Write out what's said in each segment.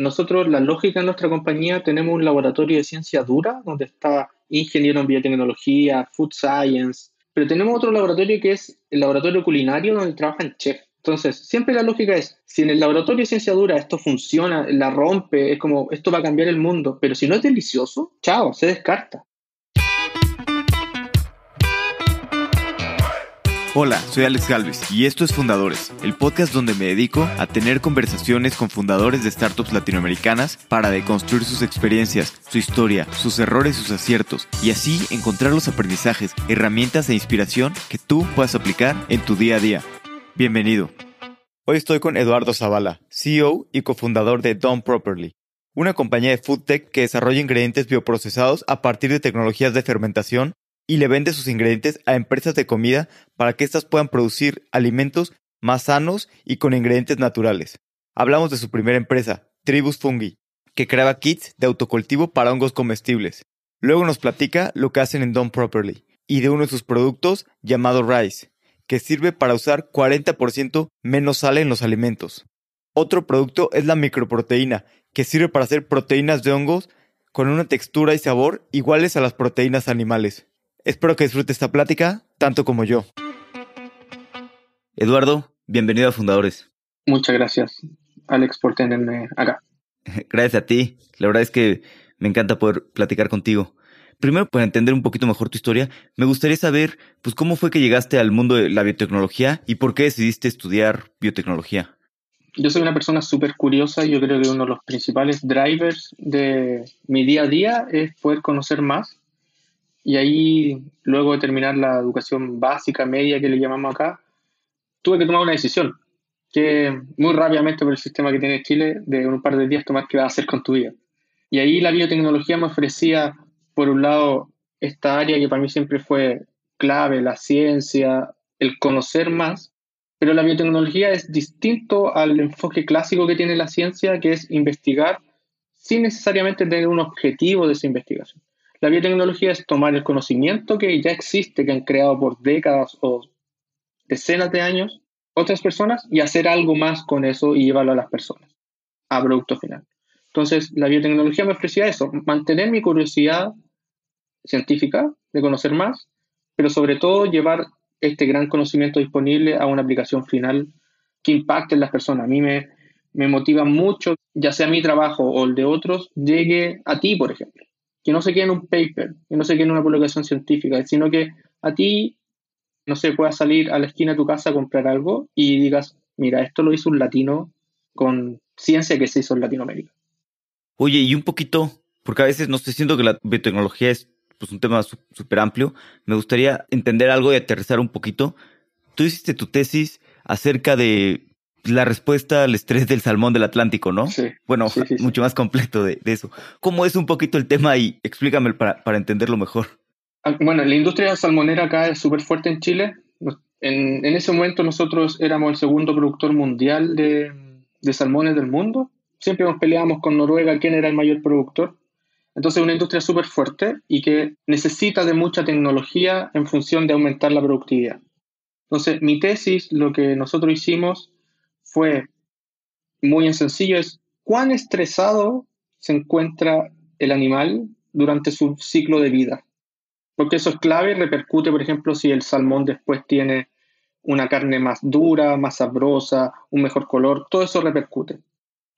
nosotros, la lógica en nuestra compañía, tenemos un laboratorio de ciencia dura, donde está ingeniero en biotecnología, food science, pero tenemos otro laboratorio que es el laboratorio culinario, donde trabajan chefs. Entonces, siempre la lógica es, si en el laboratorio de ciencia dura esto funciona, la rompe, es como, esto va a cambiar el mundo, pero si no es delicioso, chao, se descarta. Hola, soy Alex Galvez y esto es Fundadores, el podcast donde me dedico a tener conversaciones con fundadores de startups latinoamericanas para deconstruir sus experiencias, su historia, sus errores sus aciertos, y así encontrar los aprendizajes, herramientas e inspiración que tú puedas aplicar en tu día a día. Bienvenido. Hoy estoy con Eduardo Zavala, CEO y cofundador de Done Properly, una compañía de food tech que desarrolla ingredientes bioprocesados a partir de tecnologías de fermentación y le vende sus ingredientes a empresas de comida para que éstas puedan producir alimentos más sanos y con ingredientes naturales. Hablamos de su primera empresa, Tribus Fungi, que creaba kits de autocultivo para hongos comestibles. Luego nos platica lo que hacen en Done Properly y de uno de sus productos llamado Rice, que sirve para usar 40% menos sal en los alimentos. Otro producto es la microproteína, que sirve para hacer proteínas de hongos con una textura y sabor iguales a las proteínas animales. Espero que disfrute esta plática tanto como yo. Eduardo, bienvenido a Fundadores. Muchas gracias, Alex, por tenerme acá. Gracias a ti. La verdad es que me encanta poder platicar contigo. Primero, para entender un poquito mejor tu historia, me gustaría saber, pues, cómo fue que llegaste al mundo de la biotecnología y por qué decidiste estudiar biotecnología. Yo soy una persona súper curiosa y yo creo que uno de los principales drivers de mi día a día es poder conocer más y ahí, luego de terminar la educación básica, media que le llamamos acá, tuve que tomar una decisión, que muy rápidamente por el sistema que tiene Chile, de un par de días tomar qué vas a hacer con tu vida. Y ahí la biotecnología me ofrecía, por un lado, esta área que para mí siempre fue clave, la ciencia, el conocer más, pero la biotecnología es distinto al enfoque clásico que tiene la ciencia, que es investigar sin necesariamente tener un objetivo de esa investigación. La biotecnología es tomar el conocimiento que ya existe, que han creado por décadas o decenas de años otras personas y hacer algo más con eso y llevarlo a las personas, a producto final. Entonces, la biotecnología me ofrecía eso, mantener mi curiosidad científica de conocer más, pero sobre todo llevar este gran conocimiento disponible a una aplicación final que impacte en las personas. A mí me, me motiva mucho, ya sea mi trabajo o el de otros, llegue a ti, por ejemplo que no se quede en un paper, que no se quede en una publicación científica, sino que a ti, no sé, puedas salir a la esquina de tu casa a comprar algo y digas, mira, esto lo hizo un latino con ciencia que se hizo en Latinoamérica. Oye, y un poquito, porque a veces no estoy siento que la biotecnología es pues, un tema súper amplio, me gustaría entender algo y aterrizar un poquito. Tú hiciste tu tesis acerca de la respuesta al estrés del salmón del Atlántico, ¿no? Sí. Bueno, mucho más completo de, eso. ¿Cómo es un poquito el tema y explícame para, para entenderlo mejor? Ah, bueno, la industria salmonera acá es súper fuerte en Chile. En, en, ese momento nosotros éramos el segundo productor mundial de, de salmones del mundo. Siempre nos peleábamos con Noruega quién era el mayor productor. Entonces es una industria súper fuerte y que necesita de mucha tecnología en función de aumentar la productividad. Entonces mi tesis, lo que nosotros hicimos fue muy en sencillo, es cuán estresado se encuentra el animal durante su ciclo de vida. Porque eso es clave, repercute, por ejemplo, si el salmón después tiene una carne más dura, más sabrosa, un mejor color, todo eso repercute.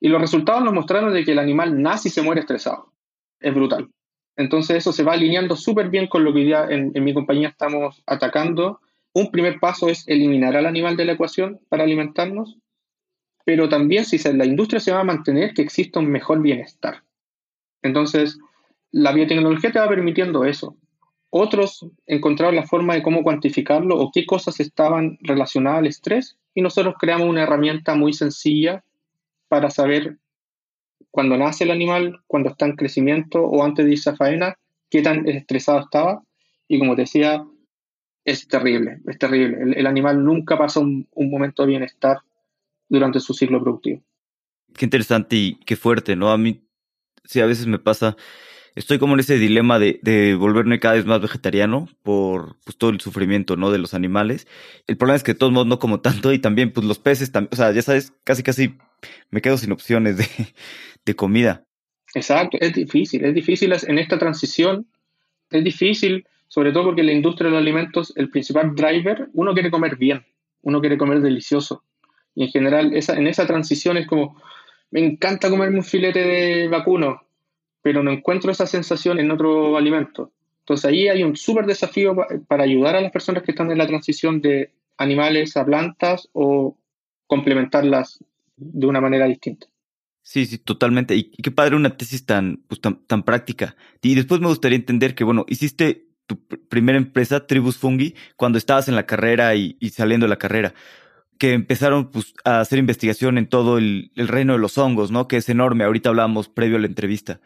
Y los resultados nos mostraron de que el animal nace y se muere estresado. Es brutal. Entonces eso se va alineando súper bien con lo que ya en mi compañía estamos atacando. Un primer paso es eliminar al animal de la ecuación para alimentarnos pero también si la industria se va a mantener, que exista un mejor bienestar. Entonces, la biotecnología te va permitiendo eso. Otros encontraron la forma de cómo cuantificarlo o qué cosas estaban relacionadas al estrés y nosotros creamos una herramienta muy sencilla para saber cuando nace el animal, cuando está en crecimiento o antes de irse a faena, qué tan estresado estaba. Y como te decía, es terrible, es terrible. El, animal nunca pasa un momento de bienestar durante su ciclo productivo. Qué interesante y qué fuerte, ¿no? A mí, sí, a veces me pasa, estoy como en ese dilema de, de volverme cada vez más vegetariano por pues, todo el sufrimiento, ¿no? De los animales. El problema es que de todos modos no como tanto y también, pues los peces, o sea, ya sabes, casi casi me quedo sin opciones de, de comida. Exacto, es difícil, es difícil en esta transición, es difícil, sobre todo porque la industria de los alimentos, el principal driver, uno quiere comer bien, uno quiere comer delicioso. Y en general, esa, en esa transición es como, me encanta comerme un filete de vacuno, pero no encuentro esa sensación en otro alimento. Entonces ahí hay un súper desafío para ayudar a las personas que están en la transición de animales a plantas o complementarlas de una manera distinta. Sí, sí, totalmente. Y, qué padre una tesis tan, pues, tan, tan práctica. Y después me gustaría entender que, bueno, hiciste tu primera empresa, Tribus Fungi, cuando estabas en la carrera y, saliendo de la carrera, que empezaron pues, a hacer investigación en todo el, el, reino de los hongos, ¿no? Que es enorme. Ahorita hablábamos previo a la entrevista.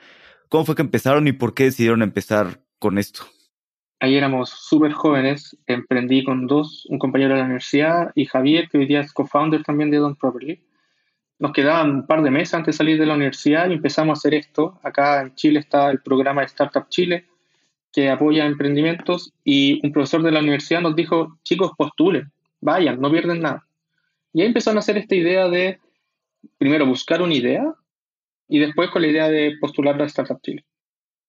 ¿Cómo fue que empezaron y por qué decidieron empezar con esto? Ahí éramos súper jóvenes. Emprendí con dos, un compañero de la universidad y Javier, que hoy día es co-founder también de Don Properly nos quedaban un par de meses antes de salir de la universidad y empezamos a hacer esto. Acá en Chile está el programa de Startup Chile, que apoya emprendimientos, y un profesor de la universidad nos dijo, chicos, postulen, vayan, no pierden nada. Y ahí empezaron a hacer esta idea de, primero, buscar una idea, y después con la idea de postular a Startup Chile.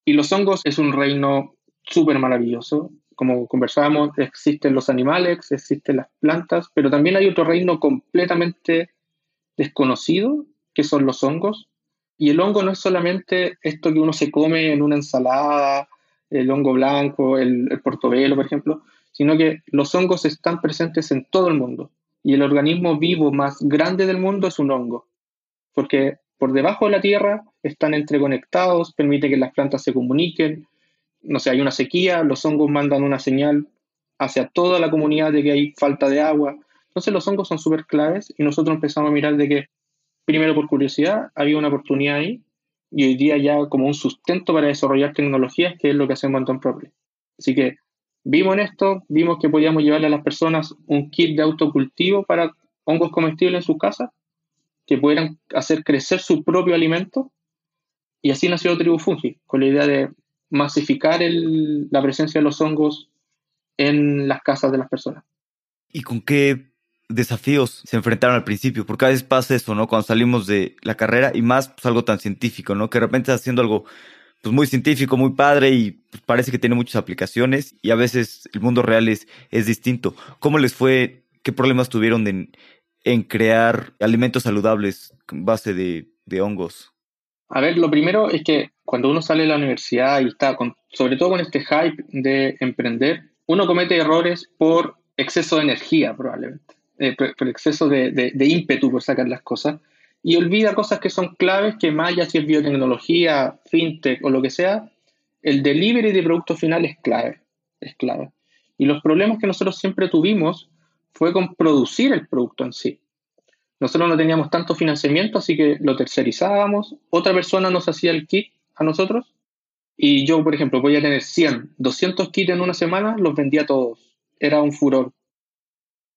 Y los hongos es un reino súper maravilloso. Como conversábamos, existen los animales, existen las plantas, pero también hay otro reino completamente desconocido, que son los hongos. Y el hongo no es solamente esto que uno se come en una ensalada, el hongo blanco, el, portobelo, por ejemplo, sino que los hongos están presentes en todo el mundo. Y el organismo vivo más grande del mundo es un hongo, porque por debajo de la tierra están entreconectados, permite que las plantas se comuniquen. No sé, hay una sequía, los hongos mandan una señal hacia toda la comunidad de que hay falta de agua. Entonces los hongos son súper claves y nosotros empezamos a mirar de que, primero por curiosidad, había una oportunidad ahí y hoy día ya como un sustento para desarrollar tecnologías, que es lo que hacemos en Don Properly. Así que vimos en esto, vimos que podíamos llevarle a las personas un kit de autocultivo para hongos comestibles en sus casas, que pudieran hacer crecer su propio alimento. Y así nació Tribu Fungi, con la idea de masificar la presencia de los hongos en las casas de las personas. ¿Y con qué desafíos se enfrentaron al principio, porque a veces pasa eso, ¿no? Cuando salimos de la carrera y más pues, algo tan científico, ¿no? Que de repente estás haciendo algo pues muy científico, muy padre y pues, parece que tiene muchas aplicaciones y a veces el mundo real es, es distinto. ¿Cómo les fue? ¿Qué problemas tuvieron en, en crear alimentos saludables con base de, de, hongos? A ver, lo primero es que cuando uno sale de la universidad y está con, sobre todo con este hype de emprender, uno comete errores por exceso de energía probablemente. Eh, por, exceso de, ímpetu por sacar las cosas, y olvida cosas que son claves, que más allá si es biotecnología, fintech o lo que sea, el delivery de producto final es clave, es clave. Y los problemas que nosotros siempre tuvimos fue con producir el producto en sí. Nosotros no teníamos tanto financiamiento, así que lo tercerizábamos, otra persona nos hacía el kit a nosotros, y yo, por ejemplo, podía tener 100, 200 kits en una semana, los vendía todos. Era un furor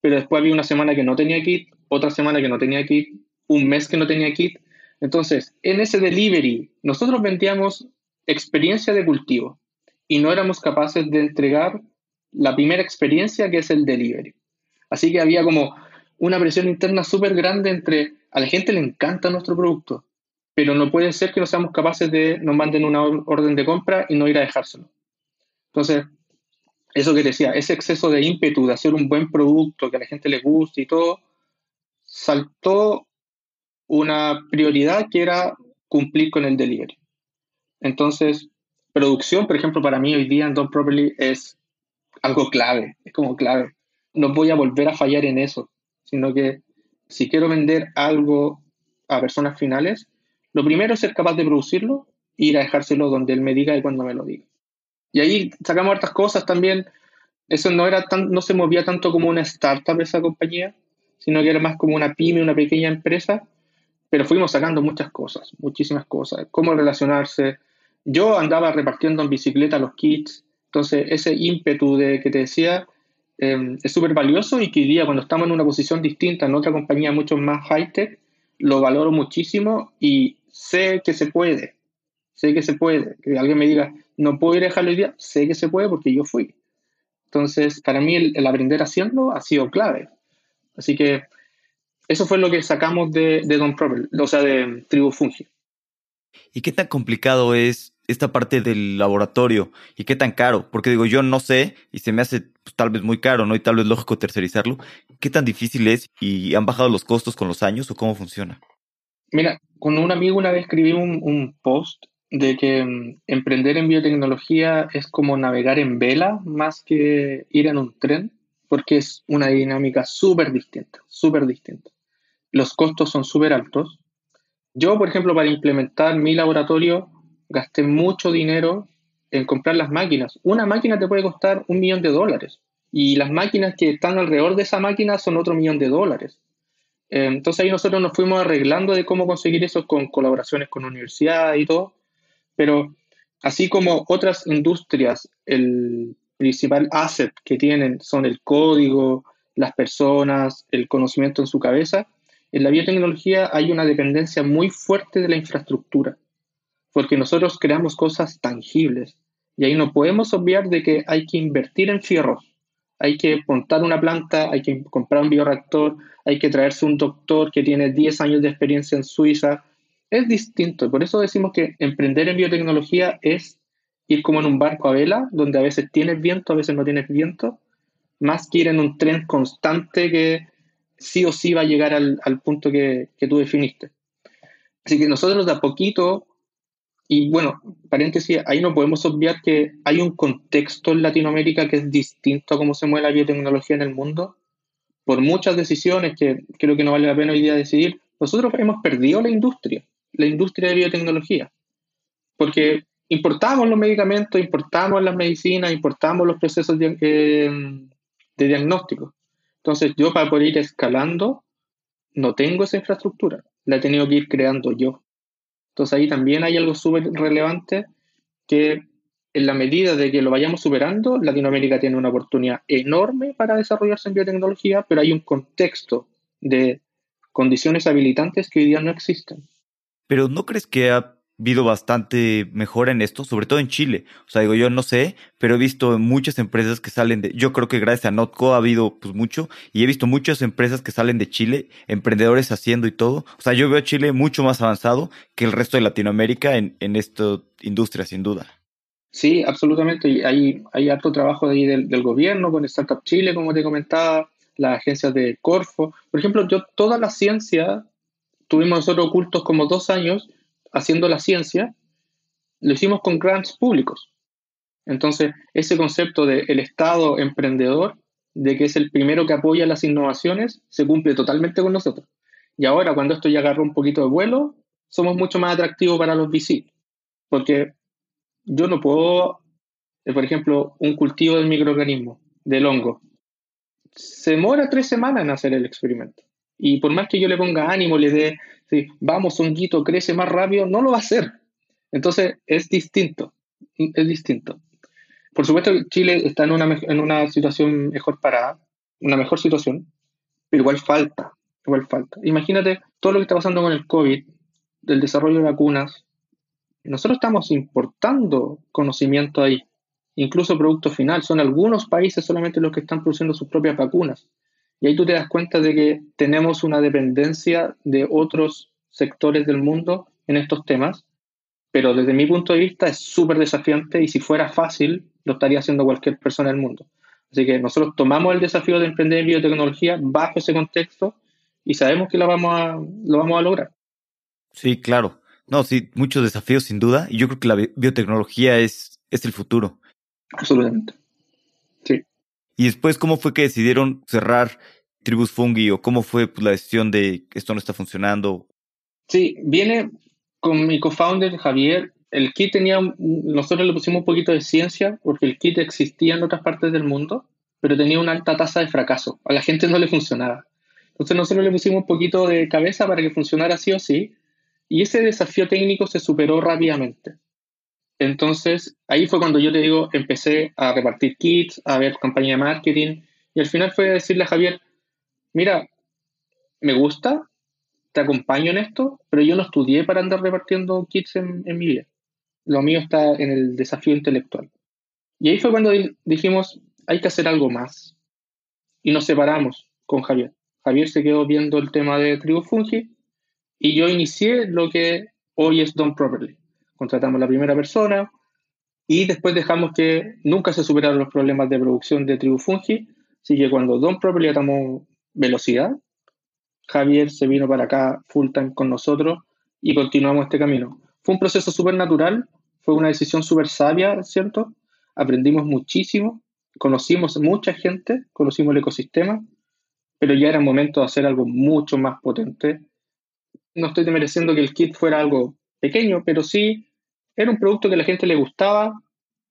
pero después había una semana que no tenía kit, otra semana que no tenía kit, un mes que no tenía kit. Entonces, en ese delivery, nosotros vendíamos experiencia de cultivo y no éramos capaces de entregar la primera experiencia que es el delivery. Así que había como una presión interna súper grande entre a la gente le encanta nuestro producto, pero no puede ser que no seamos capaces de nos manden una orden de compra y no ir a dejárselo. Entonces, eso que decía, ese exceso de ímpetu de hacer un buen producto que a la gente le guste y todo, saltó una prioridad que era cumplir con el delivery. Entonces, producción, por ejemplo, para mí hoy día en Don Properly es algo clave, es como clave. No voy a volver a fallar en eso, sino que si quiero vender algo a personas finales, lo primero es ser capaz de producirlo e ir a dejárselo donde él me diga y cuando me lo diga. Y ahí sacamos hartas cosas también. Eso no, era tan, no se movía tanto como una startup esa compañía, sino que era más como una pyme, una pequeña empresa. Pero fuimos sacando muchas cosas, muchísimas cosas. Cómo relacionarse. Yo andaba repartiendo en bicicleta los kits. Entonces, ese ímpetu de que te decía em, es súper valioso y que hoy día, cuando estamos en una posición distinta, en otra compañía mucho más high-tech, lo valoro muchísimo y sé que se puede. Sé que se puede. Que alguien me diga, no puedo ir a dejarlo hoy día, sé que se puede porque yo fui. Entonces, para mí el, aprender haciendo ha sido clave. Así que eso fue lo que sacamos de, de Don Proper, o sea, de Tribu Fungi. ¿Y qué tan complicado es esta parte del laboratorio y qué tan caro? Porque digo, yo no sé y se me hace pues, tal vez muy caro, ¿no? Y tal vez lógico tercerizarlo. ¿Qué tan difícil es y han bajado los costos con los años o cómo funciona? Mira, con un amigo una vez escribí un, post de que mm, emprender en biotecnología es como navegar en vela más que ir en un tren, porque es una dinámica súper distinta, súper distinta. Los costos son súper altos. Yo, por ejemplo, para implementar mi laboratorio, gasté mucho dinero en comprar las máquinas. Una máquina te puede costar un millón de dólares y las máquinas que están alrededor de esa máquina son otro millón de dólares. Entonces ahí nosotros nos fuimos arreglando de cómo conseguir eso con colaboraciones con universidades y todo, pero así como otras industrias, el principal asset que tienen son el código, las personas, el conocimiento en su cabeza, en la biotecnología hay una dependencia muy fuerte de la infraestructura porque nosotros creamos cosas tangibles y ahí no podemos obviar de que hay que invertir en fierros, hay que montar una planta, hay que comprar un bioreactor, hay que traerse un doctor que tiene 10 años de experiencia en Suiza. Es distinto, por eso decimos que emprender en biotecnología es ir como en un barco a vela, donde a veces tienes viento, a veces no tienes viento, más que ir en un tren constante que sí o sí va a llegar al, punto que, tú definiste. Así que nosotros de a poquito y bueno, paréntesis, ahí no podemos obviar que hay un contexto en Latinoamérica que es distinto a cómo se mueve la biotecnología en el mundo. Por muchas decisiones que creo que no vale la pena hoy día decidir, nosotros hemos perdido la industria, la industria de biotecnología. Porque importamos los medicamentos, importamos las medicinas, importamos los procesos de, eh, de diagnóstico. Entonces, yo para poder ir escalando, no tengo esa infraestructura, la he tenido que ir creando yo. Entonces ahí también hay algo súper relevante que en la medida de que lo vayamos superando, Latinoamérica tiene una oportunidad enorme para desarrollarse en biotecnología, pero hay un contexto de condiciones habilitantes que hoy día no existen. Pero ¿no crees que ha habido bastante mejora en esto, sobre todo en Chile. O sea, digo, yo no sé, pero he visto muchas empresas que salen de, yo creo que gracias a Notco ha habido pues mucho, y he visto muchas empresas que salen de Chile, emprendedores haciendo y todo. O sea, yo veo a Chile mucho más avanzado que el resto de Latinoamérica en, en esta industria, sin duda. Sí, absolutamente. Hay, hay harto trabajo ahí del, del gobierno con Startup Chile, como te comentaba, las agencias de Corfo. Por ejemplo, yo toda la ciencia, tuvimos nosotros ocultos como dos años, haciendo la ciencia, lo hicimos con grants públicos. Entonces, ese concepto del el Estado emprendedor, de que es el primero que apoya las innovaciones, se cumple totalmente con nosotros. Y ahora, cuando esto ya agarró un poquito de vuelo, somos mucho más atractivos para los VC. Porque yo no puedo, eh, por ejemplo, un cultivo del microorganismo, del hongo, se demora tres semanas en hacer el experimento. Y por más que yo le ponga ánimo, le dé Sí, vamos, honguito, crece más rápido, no lo va a hacer. Entonces es distinto, es distinto. Por supuesto, Chile está en una, en una situación mejor parada, una mejor situación, pero igual falta, igual falta. Imagínate todo lo que está pasando con el COVID, del desarrollo de vacunas. Nosotros estamos importando conocimiento ahí, incluso producto final. Son algunos países solamente los que están produciendo sus propias vacunas. Y ahí tú te das cuenta de que tenemos una dependencia de otros sectores del mundo en estos temas, pero desde mi punto de vista es súper desafiante y si fuera fácil, lo estaría haciendo cualquier persona del mundo. Así que nosotros tomamos el desafío de emprender en biotecnología bajo ese contexto y sabemos que lo vamos a, lo vamos a lograr. Sí, claro. No, sí, muchos desafíos sin duda y yo creo que la biotecnología es, es el futuro. Absolutamente. Y después, ¿cómo fue que decidieron cerrar Tribus Fungi o cómo fue pues, la decisión de esto no está funcionando? Sí, viene con mi co-founder Javier. El kit tenía, nosotros le pusimos un poquito de ciencia porque el kit existía en otras partes del mundo, pero tenía una alta tasa de fracaso. A la gente no le funcionaba. Entonces nosotros le pusimos un poquito de cabeza para que funcionara sí o sí, y ese desafío técnico se superó rápidamente. Entonces, ahí fue cuando yo te digo, empecé a repartir kits, a ver campaña de marketing, y al final fue decirle a Javier, mira, me gusta, te acompaño en esto, pero yo no estudié para andar repartiendo kits en, mi vida. Lo mío está en el desafío intelectual. Y ahí fue cuando dijimos, hay que hacer algo más. Y nos separamos con Javier. Javier se quedó viendo el tema de tribu fungi y yo inicié lo que hoy es Done Properly. Contratamos la primera persona y después dejamos que nunca se superaron los problemas de producción de tribu fungi, así que cuando Done Properly atamos velocidad, Javier se vino para acá full con nosotros y continuamos este camino. Fue un proceso súper natural, fue una decisión súper sabia, ¿cierto? Aprendimos muchísimo, conocimos mucha gente, conocimos el ecosistema, pero ya era momento de hacer algo mucho más potente. No estoy mereciendo que el kit fuera algo pequeño, pero sí era un producto que a la gente le gustaba,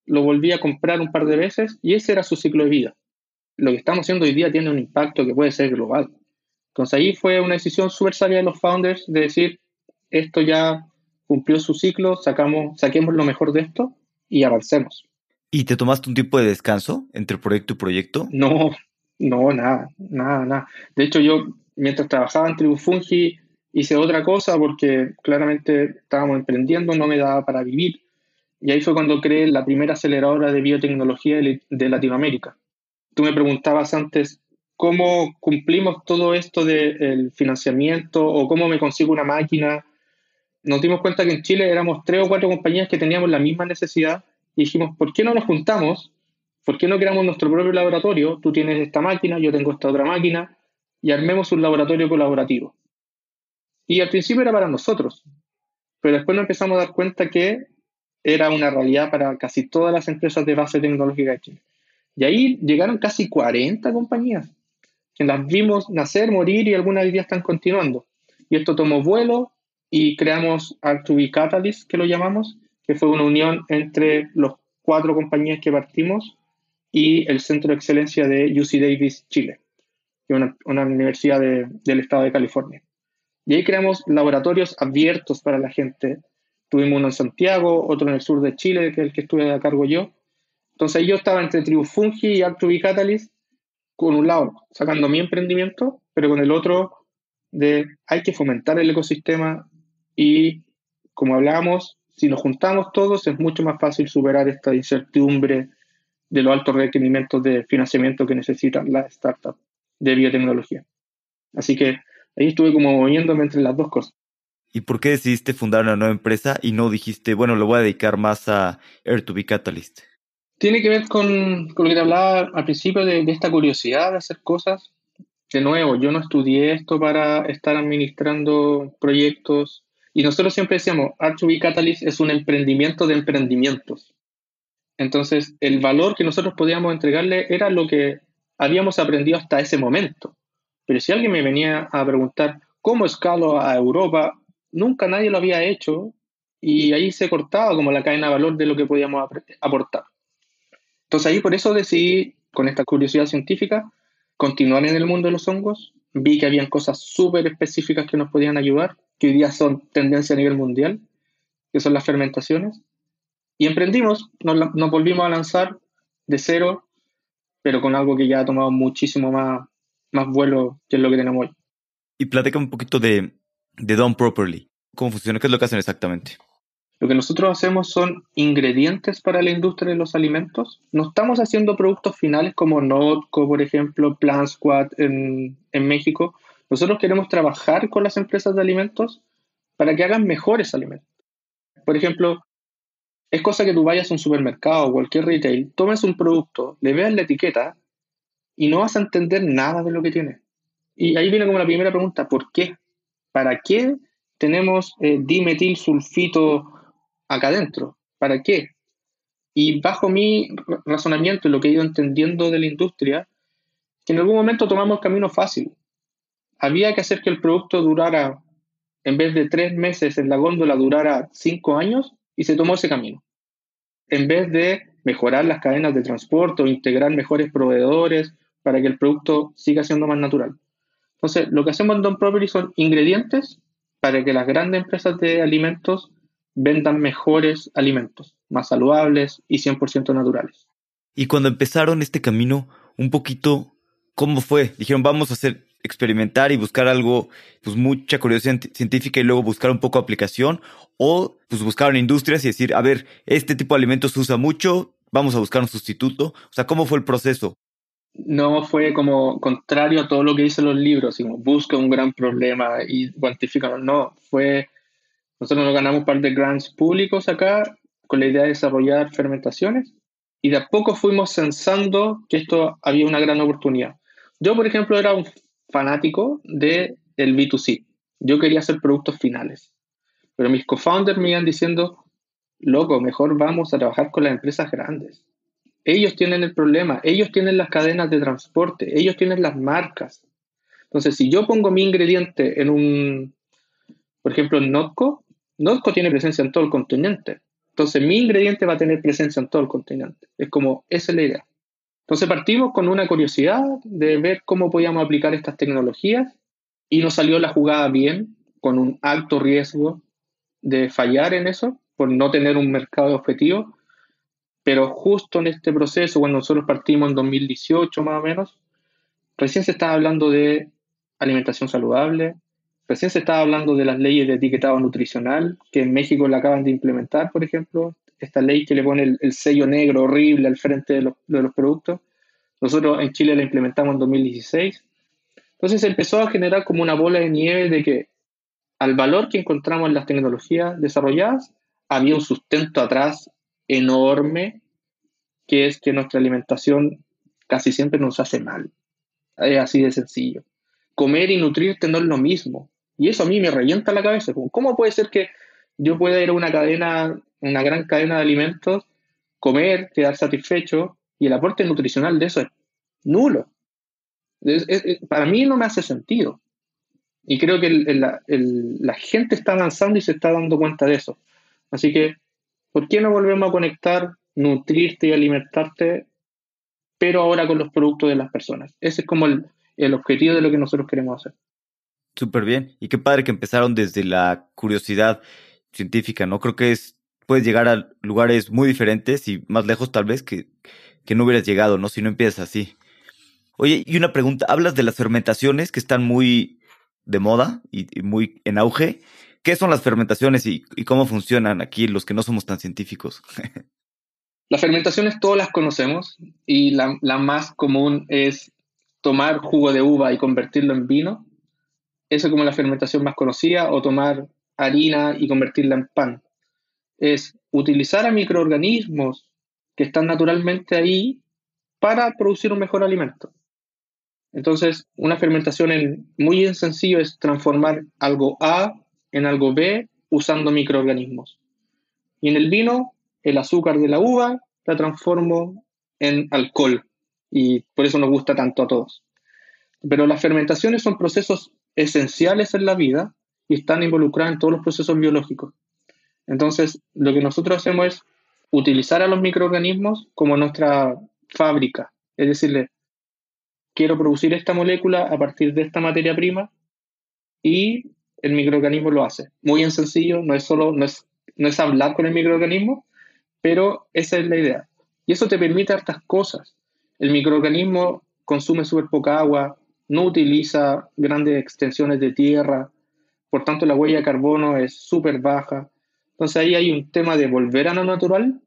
lo volvía a comprar un par de veces y ese era su ciclo de vida. Lo que estamos haciendo hoy día tiene un impacto que puede ser global. Entonces ahí fue una decisión súper sabia de los founders de decir, esto ya cumplió su ciclo, sacamos, saquemos lo mejor de esto y avancemos. ¿Y te tomaste un tiempo de descanso entre proyecto y proyecto? No, no, nada, nada, nada. De hecho, yo mientras trabajaba en Tribufungi hice otra cosa porque claramente estábamos emprendiendo, no me daba para vivir. Y ahí fue cuando creé la primera aceleradora de biotecnología de Latinoamérica. Tú me preguntabas antes cómo cumplimos todo esto del financiamiento o cómo me consigo una máquina. Nos dimos cuenta que en Chile éramos tres o cuatro compañías que teníamos la misma necesidad y dijimos, ¿por qué no nos juntamos? ¿Por qué no creamos nuestro propio laboratorio? Tú tienes esta máquina, yo tengo esta otra máquina y armemos un laboratorio colaborativo. Y al principio era para nosotros, pero después nos empezamos a dar cuenta que era una realidad para casi todas las empresas de base tecnológica de Chile. Y ahí llegaron casi 40 compañías que las vimos nacer, morir y algunas de ellas están continuando. Y esto tomó vuelo y creamos R2B Catalyst, que lo llamamos, que fue una unión entre los cuatro compañías que partimos y el Centro de Excelencia de UC Davis Chile, que es una universidad del estado de California. Y ahí creamos laboratorios abiertos para la gente. Tuvimos uno en Santiago, otro en el sur de Chile, que es el que estuve a cargo yo. Entonces yo estaba entre Tribufungi y R2B Catalyst con un lado sacando mi emprendimiento, pero con el otro de hay que fomentar el ecosistema y como hablábamos, si nos juntamos todos es mucho más fácil superar esta incertidumbre de los altos requerimientos de financiamiento que necesitan las startups de biotecnología. Así que ahí estuve como moviéndome entre las dos cosas. ¿Y por qué decidiste fundar una nueva empresa y no dijiste, bueno, lo voy a dedicar más a Air2B Catalyst? Tiene que ver con, lo que te hablaba al principio de, esta curiosidad de hacer cosas. De nuevo, yo no estudié esto para estar administrando proyectos. Y nosotros siempre decíamos, R2B Catalyst es un emprendimiento de emprendimientos. Entonces, el valor que nosotros podíamos entregarle era lo que habíamos aprendido hasta ese momento. Pero si alguien me venía a preguntar cómo escalo a Europa, nunca nadie lo había hecho y ahí se cortaba como la cadena de valor de lo que podíamos aportar. Entonces ahí por eso decidí, con esta curiosidad científica, continuar en el mundo de los hongos. Vi que habían cosas súper específicas que nos podían ayudar, que hoy día son tendencia a nivel mundial, que son las fermentaciones. Y emprendimos, nos, volvimos a lanzar de cero, pero con algo que ya ha tomado muchísimo más, más vuelo que es lo que tenemos hoy. Y platica un poquito de, de Done Properly. ¿Cómo funciona? ¿Qué es lo que hacen exactamente? Lo que nosotros hacemos son ingredientes para la industria de los alimentos. No estamos haciendo productos finales como Notco, por ejemplo, Plan Squad en, en México. Nosotros queremos trabajar con las empresas de alimentos para que hagan mejores alimentos. Por ejemplo, es cosa que tú vayas a un supermercado o cualquier retail, tomes un producto, le veas la etiqueta y no vas a entender nada de lo que tiene. Y ahí viene como la primera pregunta, ¿por qué? ¿Para qué tenemos eh, dimetil sulfito acá adentro. ¿Para qué? Y bajo mi razonamiento y lo que he ido entendiendo de la industria, que en algún momento tomamos el camino fácil. Había que hacer que el producto durara, en vez de tres meses en la góndola, durara cinco años y se tomó ese camino. En vez de mejorar las cadenas de transporte o integrar mejores proveedores para que el producto siga siendo más natural. Entonces, lo que hacemos en Don Property son ingredientes para que las grandes empresas de alimentos vendan mejores alimentos, más saludables y 100% naturales. Y cuando empezaron este camino, un poquito, ¿cómo fue? Dijeron, vamos a hacer experimentar y buscar algo, pues mucha curiosidad científica y luego buscar un poco aplicación, o pues buscaron industrias y decir, a ver, este tipo de alimentos se usa mucho, vamos a buscar un sustituto. O sea, ¿cómo fue el proceso? no fue como contrario a todo lo que dicen los libros, sino busca un gran problema y cuantifica. No, fue, nosotros nos ganamos un par de grants públicos acá con la idea de desarrollar fermentaciones y de a poco fuimos sensando que esto había una gran oportunidad. Yo, por ejemplo, era un fanático del el B2C. Yo quería hacer productos finales. Pero mis co-founders me iban diciendo, loco, mejor vamos a trabajar con las empresas grandes. Ellos tienen el problema, ellos tienen las cadenas de transporte, ellos tienen las marcas. Entonces, si yo pongo mi ingrediente en un, por ejemplo, en Notco, Notco tiene presencia en todo el continente. Entonces, mi ingrediente va a tener presencia en todo el continente. Es como, esa es la idea. Entonces, partimos con una curiosidad de ver cómo podíamos aplicar estas tecnologías y nos salió la jugada bien, con un alto riesgo de fallar en eso, por no tener un mercado objetivo, pero justo en este proceso, cuando nosotros partimos en 2018 más o menos, recién se estaba hablando de alimentación saludable, recién se estaba hablando de las leyes de etiquetado nutricional, que en México la acaban de implementar, por ejemplo, esta ley que le pone el, sello negro horrible al frente de los, de los productos. Nosotros en Chile la implementamos en 2016. Entonces empezó a generar como una bola de nieve de que al valor que encontramos en las tecnologías desarrolladas, había un sustento atrás enorme, que es que nuestra alimentación casi siempre nos hace mal. Es así de sencillo. Comer y nutrirte no lo mismo. Y eso a mí me revienta la cabeza. ¿Cómo puede ser que yo pueda ir a una cadena, una gran cadena de alimentos, comer, quedar satisfecho, y el aporte nutricional de eso es nulo? para mí no me hace sentido. Y creo que la gente está avanzando y se está dando cuenta de eso. Así que, ¿por qué no volvemos a conectar, nutrirte y alimentarte, pero ahora con los productos de las personas? Ese es como el, objetivo de lo que nosotros queremos hacer. Súper bien. Y qué padre que empezaron desde la curiosidad científica, ¿no? Creo que es, puedes llegar a lugares muy diferentes y más lejos tal vez que, que no hubieras llegado, ¿no? Si no empiezas así. Oye, y una pregunta, hablas de las fermentaciones que están muy de moda y, muy en auge. ¿Qué son las fermentaciones y, cómo funcionan aquí los que no somos tan científicos? las fermentaciones todas las conocemos y la, más común es tomar jugo de uva y convertirlo en vino. Eso es como la fermentación más conocida, o tomar harina y convertirla en pan. Es utilizar a microorganismos que están naturalmente ahí para producir un mejor alimento. Entonces, una fermentación muy sencillo es transformar algo A en algo B usando microorganismos. Y en el vino, el azúcar de la uva la transformo en alcohol y por eso nos gusta tanto a todos. Pero las fermentaciones son procesos esenciales en la vida y están involucradas en todos los procesos biológicos. Entonces, lo que nosotros hacemos es utilizar a los microorganismos como nuestra fábrica, es decirle, quiero producir esta molécula a partir de esta materia prima y el microorganismo lo hace. Muy en sencillo, no es solo, no es, no es hablar con el microorganismo, pero esa es la idea. Y eso te permite hartas cosas. El microorganismo consume súper poca agua, no utiliza grandes extensiones de tierra, por tanto la huella de carbono es súper baja. Entonces ahí hay un tema de volver a lo natural,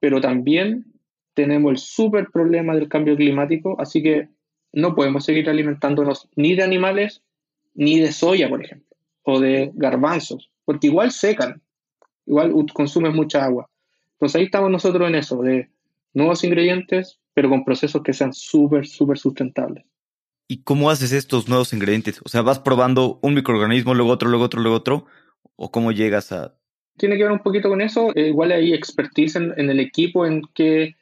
pero también tenemos el súper problema del cambio climático, así que no podemos seguir alimentándonos ni de animales ni de soya, por ejemplo, o de garbanzos, porque igual secan, igual consumen mucha agua. Entonces ahí estamos nosotros en eso, de nuevos ingredientes, pero con procesos que sean súper, súper sustentables. ¿Y cómo haces estos nuevos ingredientes? O sea, ¿vas probando un microorganismo, luego otro, luego otro, luego otro? ¿O cómo llegas a...? Tiene que ver un poquito con eso. Eh, igual hay expertise en, en, el equipo en qué,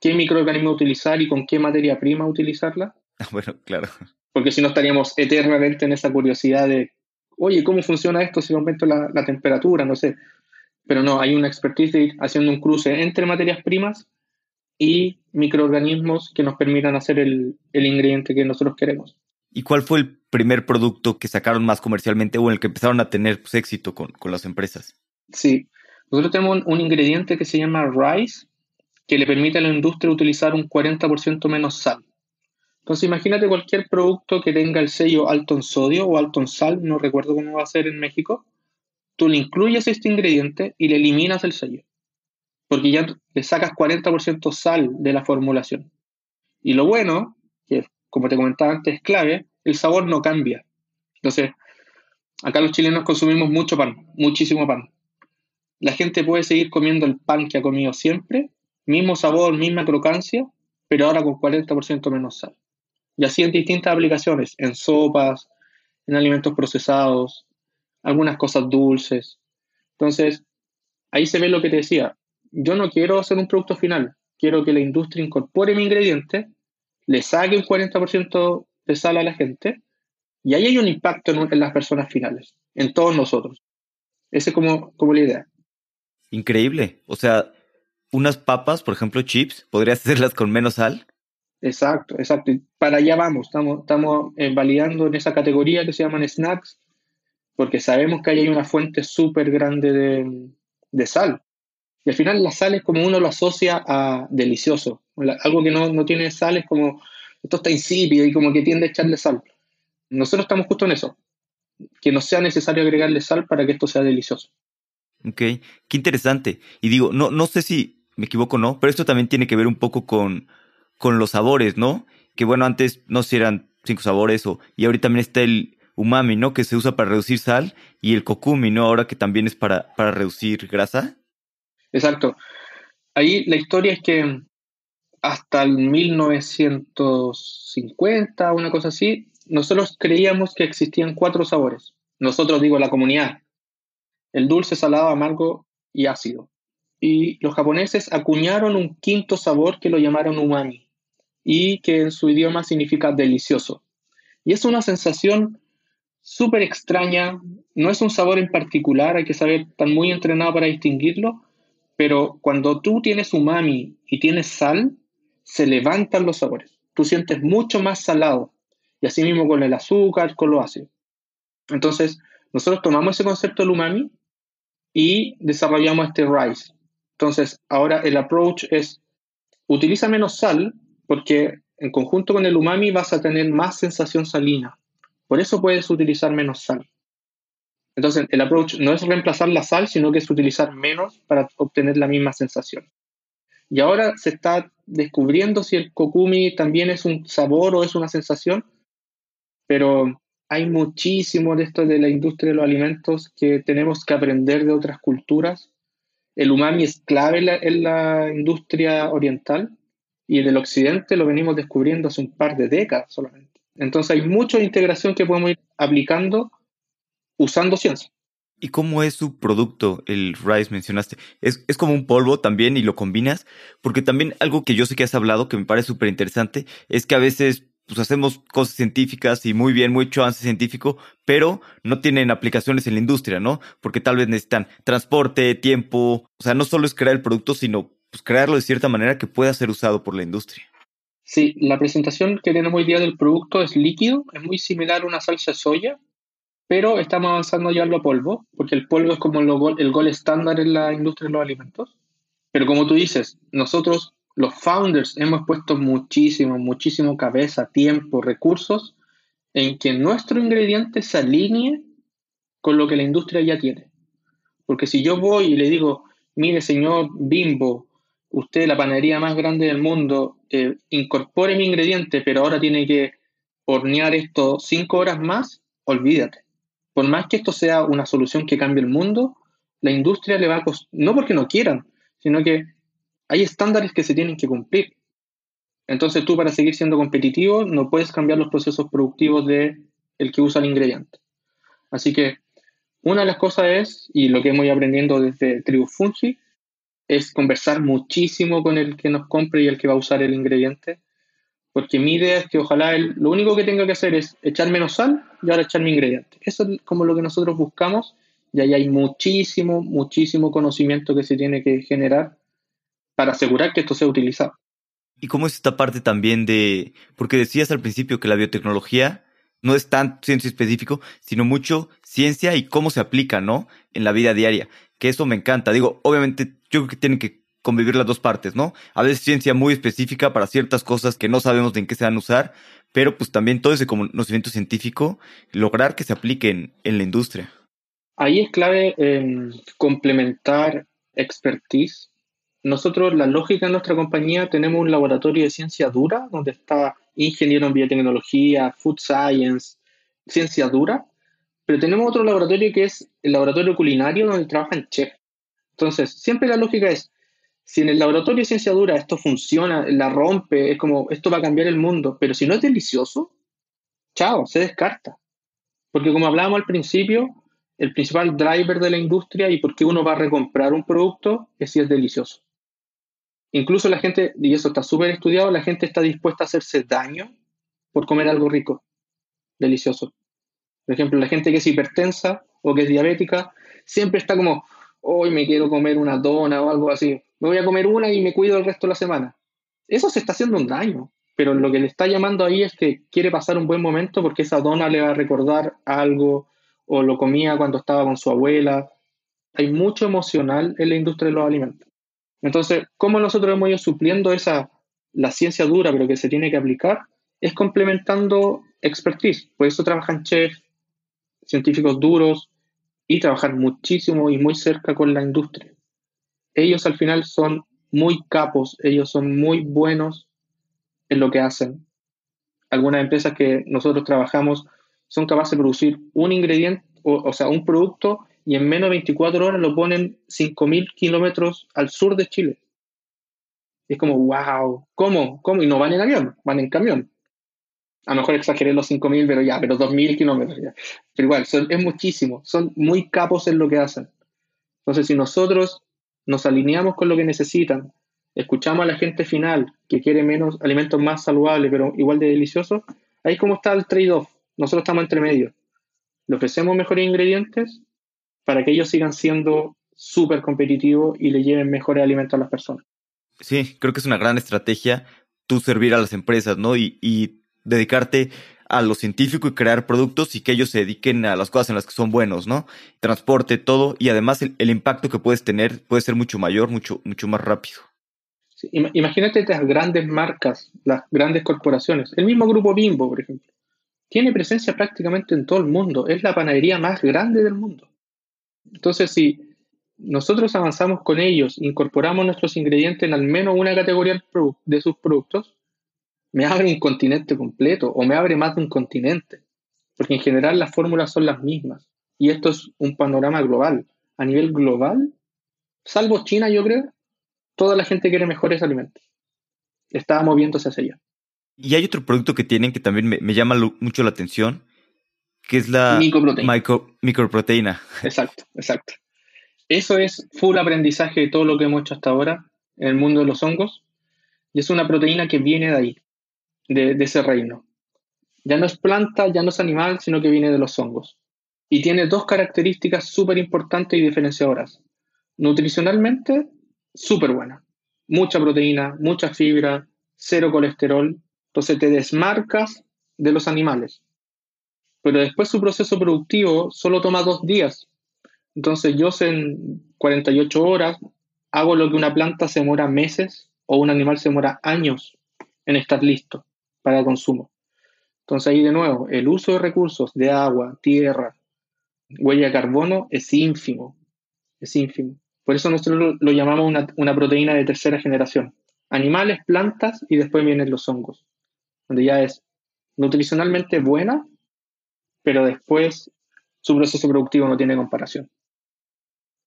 qué microorganismo utilizar y con qué materia prima utilizarla. bueno, claro. Porque si no estaríamos eternamente en esa curiosidad de, oye, ¿cómo funciona esto si aumento la, la temperatura? No sé. Pero no, hay una expertise haciendo un cruce entre materias primas y microorganismos que nos permitan hacer el, el, ingrediente que nosotros queremos. ¿Y cuál fue el primer producto que sacaron más comercialmente o en el que empezaron a tener pues, éxito con, con, las empresas? Sí, nosotros tenemos un, ingrediente que se llama Rice, que le permite a la industria utilizar un 40% menos sal. Entonces imagínate cualquier producto que tenga el sello alto en sodio o alto en sal, no recuerdo cómo va a ser en México, tú le incluyes este ingrediente y le eliminas el sello, porque ya le sacas 40% sal de la formulación. Y lo bueno como te comentaba antes, es clave, el sabor no cambia. Entonces, acá los chilenos consumimos mucho pan, muchísimo pan. La gente puede seguir comiendo el pan que ha comido siempre, mismo sabor, misma crocancia, pero ahora con 40% menos sal. Y así en distintas aplicaciones, en sopas, en alimentos procesados, algunas cosas dulces. Entonces, ahí se ve lo que te decía. Yo no quiero hacer un producto final, quiero que la industria incorpore mi ingrediente, le saque un 40% de sal a la gente, y ahí hay un impacto en, las personas finales, en todos nosotros. Esa es como, como la idea. Increíble. O sea, unas papas, por ejemplo, chips, ¿podrías hacerlas con menos sal? Exacto, exacto. Para allá vamos, estamos, estamos eh, validando en esa categoría que se llaman snacks, porque sabemos que ahí hay una fuente súper grande de, sal. Y al final la sal es como uno lo asocia a delicioso. Algo que no, tiene sal es como, esto está insípido y como que tiende a echarle sal. Nosotros estamos justo en eso, que no sea necesario agregarle sal para que esto sea delicioso. Ok, qué interesante. Y digo, no, no sé si me equivoco o no, pero esto también tiene que ver un poco con, con los sabores, ¿no? Que bueno, antes no sé eran cinco sabores o, y ahorita también está el umami, ¿no? Que se usa para reducir sal y el kokumi, ¿no? Ahora que también es para, para reducir grasa. Exacto. Ahí la historia es que hasta el 1950, una cosa así, nosotros creíamos que existían cuatro sabores. Nosotros digo la comunidad. El dulce, salado, amargo y ácido y los japoneses acuñaron un quinto sabor que lo llamaron umami y que en su idioma significa delicioso. Y es una sensación súper extraña, no es un sabor en particular, hay que saber, estar muy entrenado para distinguirlo, pero cuando tú tienes umami y tienes sal, se levantan los sabores. Tú sientes mucho más salado. Y así mismo con el azúcar, con lo ácido. Entonces, nosotros tomamos ese concepto del umami y desarrollamos este rice, entonces, ahora el approach es utiliza menos sal porque en conjunto con el umami vas a tener más sensación salina. Por eso puedes utilizar menos sal. Entonces, el approach no es reemplazar la sal, sino que es utilizar menos para obtener la misma sensación. Y ahora se está descubriendo si el kokumi también es un sabor o es una sensación, pero hay muchísimo de esto de la industria de los alimentos que tenemos que aprender de otras culturas el umami es clave en la, industria oriental y en el occidente lo venimos descubriendo hace un par de décadas solamente. Entonces hay mucha integración que podemos ir aplicando usando ciencia. ¿Y cómo es su producto, el rice mencionaste? ¿Es, ¿Es, como un polvo también y lo combinas? Porque también algo que yo sé que has hablado que me parece súper interesante es que a veces pues hacemos cosas científicas y muy bien, mucho avance científico, pero no tienen aplicaciones en la industria, ¿no? Porque tal vez necesitan transporte, tiempo, o sea, no solo es crear el producto, sino pues, crearlo de cierta manera que pueda ser usado por la industria. Sí, la presentación que tenemos hoy día del producto es líquido, es muy similar a una salsa de soya, pero estamos avanzando ya en lo polvo, porque el polvo es como el el gol estándar en la industria de los alimentos. Pero como tú dices, nosotros los founders hemos puesto muchísimo, muchísimo cabeza, tiempo, recursos en que nuestro ingrediente se alinee con lo que la industria ya tiene. Porque si yo voy y le digo, mire señor Bimbo, usted la panadería más grande del mundo, eh, incorpore mi ingrediente, pero ahora tiene que hornear esto cinco horas más, olvídate. Por más que esto sea una solución que cambie el mundo, la industria le va a costar, no porque no quieran, sino que hay estándares que se tienen que cumplir. Entonces tú para seguir siendo competitivo no puedes cambiar los procesos productivos de el que usa el ingrediente. Así que una de las cosas es, y lo que hemos ido aprendiendo desde Tribu Fungi, es conversar muchísimo con el que nos compre y el que va a usar el ingrediente, porque mi idea es que ojalá él, lo único que tenga que hacer es echar menos sal y ahora echar mi ingrediente. Eso es como lo que nosotros buscamos y ahí hay muchísimo, muchísimo conocimiento que se tiene que generar para asegurar que esto sea utilizado. ¿Y cómo es esta parte también de, porque decías al principio que la biotecnología no es tan ciencia específico, sino mucho ciencia y cómo se aplica, ¿no? En la vida diaria, que eso me encanta. Digo, obviamente yo creo que tienen que convivir las dos partes, ¿no? A veces ciencia muy específica para ciertas cosas que no sabemos de en qué se van a usar, pero pues también todo ese conocimiento científico, lograr que se apliquen en la industria. Ahí es clave em, complementar expertise nosotros, la lógica en nuestra compañía, tenemos un laboratorio de ciencia dura donde está ingeniero en biotecnología, food science, ciencia dura, pero tenemos otro laboratorio que es el laboratorio culinario donde trabajan chef. Entonces, siempre la lógica es, si en el laboratorio de ciencia dura esto funciona, la rompe, es como, esto va a cambiar el mundo, pero si no es delicioso, chao, se descarta. Porque como hablábamos al principio, el principal driver de la industria y por qué uno va a recomprar un producto es si es delicioso. Incluso la gente, y eso está súper estudiado, la gente está dispuesta a hacerse daño por comer algo rico, delicioso. Por ejemplo, la gente que es hipertensa o que es diabética, siempre está como, hoy me quiero comer una dona o algo así. Me voy a comer una y me cuido el resto de la semana. Eso se está haciendo un daño, pero lo que le está llamando ahí es que quiere pasar un buen momento porque esa dona le va a recordar algo o lo comía cuando estaba con su abuela. Hay mucho emocional en la industria de los alimentos. Entonces, ¿cómo nosotros hemos ido supliendo esa, la ciencia dura, pero que se tiene que aplicar? Es complementando expertise. Por eso trabajan chefs, científicos duros y trabajar muchísimo y muy cerca con la industria. Ellos al final son muy capos, ellos son muy buenos en lo que hacen. Algunas empresas que nosotros trabajamos son capaces de producir un ingrediente, o, sea, un producto, y en menos de 24 horas lo ponen 5.000 kilómetros al sur de Chile. es como, wow, ¿cómo? ¿Cómo? Y no van en avión, van en camión. A lo mejor exageré los 5.000, pero ya, pero 2.000 kilómetros. Pero igual, es muchísimo. Son muy capos en lo que hacen. Entonces, si nosotros nos alineamos con lo que necesitan, escuchamos a la gente final que quiere menos alimentos más saludables, pero igual de deliciosos, ahí como está el trade-off. Nosotros estamos entre medio. Le ofrecemos mejores ingredientes para que ellos sigan siendo súper competitivos y le lleven mejores alimentos a las personas. Sí, creo que es una gran estrategia tú servir a las empresas, ¿no? Y, dedicarte a lo científico y crear productos y que ellos se dediquen a las cosas en las que son buenos, ¿no? Transporte, todo, y además el, impacto que puedes tener puede ser mucho mayor, mucho, mucho más rápido. imagínate las grandes marcas, las grandes corporaciones, el mismo grupo Bimbo, por ejemplo tiene presencia prácticamente en todo el mundo. Es la panadería más grande del mundo. Entonces, si nosotros avanzamos con ellos, incorporamos nuestros ingredientes en al menos una categoría de sus productos, me abre un continente completo o me abre más de un continente. Porque en general las fórmulas son las mismas. Y esto es un panorama global. A nivel global, salvo China, yo creo, toda la gente quiere mejores alimentos. Está moviéndose hacia allá. Y hay otro producto que tienen que también me, llama mucho la atención, que es la microproteína. Exacto, exacto. Eso es full aprendizaje de todo lo que hemos hecho hasta ahora en el mundo de los hongos. Y es una proteína que viene de ahí, de, de ese reino. Ya no es planta, ya no es animal, sino que viene de los hongos. Y tiene dos características súper importantes y diferenciadoras. Nutricionalmente, súper buena. Mucha proteína, mucha fibra, cero colesterol entonces te desmarcas de los animales. Pero después su proceso productivo solo toma dos días. Entonces yo en 48 horas hago lo que una planta se demora meses o un animal se demora años en estar listo para consumo. Entonces ahí de nuevo, el uso de recursos de agua, tierra, huella de carbono es ínfimo. Es ínfimo. Por eso nosotros lo, llamamos una, una proteína de tercera generación. Animales, plantas y después vienen los hongos donde ya es nutricionalmente buena, pero después su proceso productivo no tiene comparación.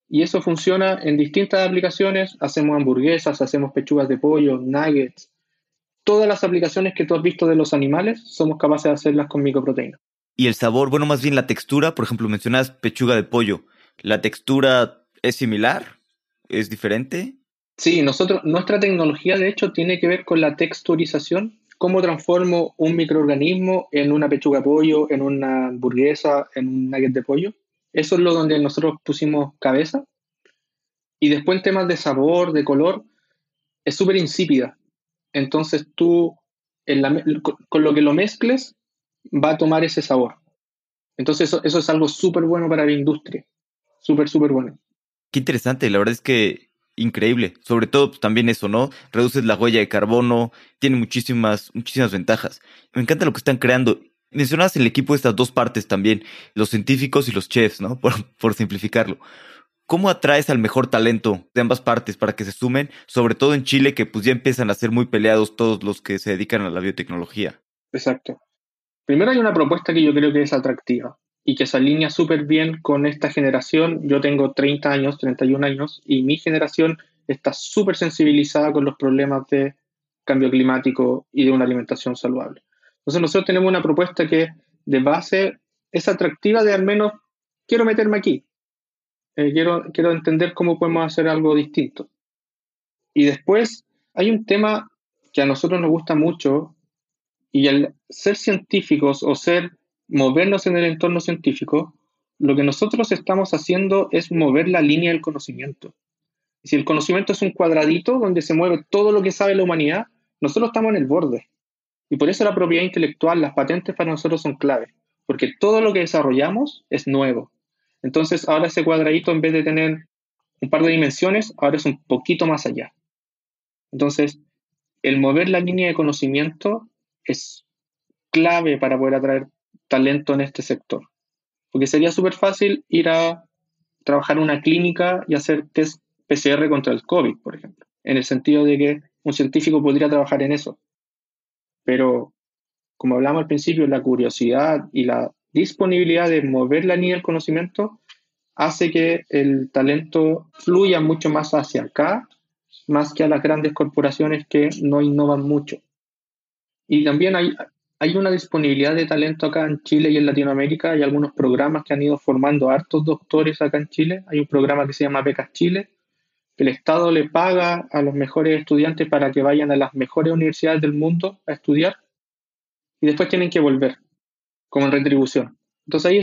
Y eso funciona en distintas aplicaciones. Hacemos hamburguesas, hacemos pechugas de pollo, nuggets. Todas las aplicaciones que tú has visto de los animales somos capaces de hacerlas con microproteína. Y el sabor, bueno, más bien la textura, por ejemplo, mencionas pechuga de pollo. ¿La textura es similar? ¿Es diferente? Sí, nosotros, nuestra tecnología de hecho tiene que ver con la texturización cómo transformo un microorganismo en una pechuga de pollo, en una hamburguesa, en un nugget de pollo. Eso es lo donde nosotros pusimos cabeza. Y después en temas de sabor, de color, es súper insípida. Entonces tú, con lo que lo mezcles, va a tomar ese sabor. Entonces eso, eso es algo súper bueno para la industria. Súper, súper bueno. Qué interesante. La verdad es que increíble. Sobre todo pues, también eso, ¿no? Reduces la huella de carbono, tiene muchísimas, muchísimas ventajas. Me encanta lo que están creando. Mencionas el equipo de estas dos partes también, los científicos y los chefs, ¿no? Por, por simplificarlo. ¿Cómo atraes al mejor talento de ambas partes para que se sumen, sobre todo en Chile, que pues ya empiezan a ser muy peleados todos los que se dedican a la biotecnología? Exacto. Primero hay una propuesta que yo creo que es atractiva y que se alinea súper bien con esta generación. Yo tengo 30 años, 31 años, y mi generación está súper sensibilizada con los problemas de cambio climático y de una alimentación saludable. Entonces nosotros tenemos una propuesta que de base es atractiva de al menos quiero meterme aquí, eh, quiero, quiero entender cómo podemos hacer algo distinto. Y después hay un tema que a nosotros nos gusta mucho y al ser científicos o ser movernos en el entorno científico, lo que nosotros estamos haciendo es mover la línea del conocimiento. Si el conocimiento es un cuadradito donde se mueve todo lo que sabe la humanidad, nosotros estamos en el borde. Y por eso la propiedad intelectual, las patentes para nosotros son clave, porque todo lo que desarrollamos es nuevo. Entonces ahora ese cuadradito en vez de tener un par de dimensiones, ahora es un poquito más allá. Entonces, el mover la línea de conocimiento es clave para poder atraer talento en este sector. Porque sería súper fácil ir a trabajar en una clínica y hacer test PCR contra el COVID, por ejemplo, en el sentido de que un científico podría trabajar en eso. Pero, como hablamos al principio, la curiosidad y la disponibilidad de mover la línea del conocimiento hace que el talento fluya mucho más hacia acá, más que a las grandes corporaciones que no innovan mucho. Y también hay, hay una disponibilidad de talento acá en Chile y en Latinoamérica. Hay algunos programas que han ido formando hartos doctores acá en Chile. Hay un programa que se llama Becas Chile, que el Estado le paga a los mejores estudiantes para que vayan a las mejores universidades del mundo a estudiar y después tienen que volver como retribución. Entonces ahí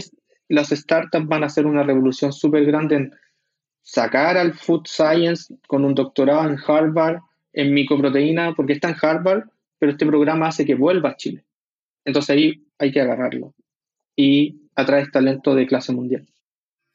las startups van a hacer una revolución súper grande en sacar al food science con un doctorado en Harvard en micoproteína, porque está en Harvard, pero este programa hace que vuelva a Chile. Entonces ahí hay que agarrarlo y atrae talento de clase mundial.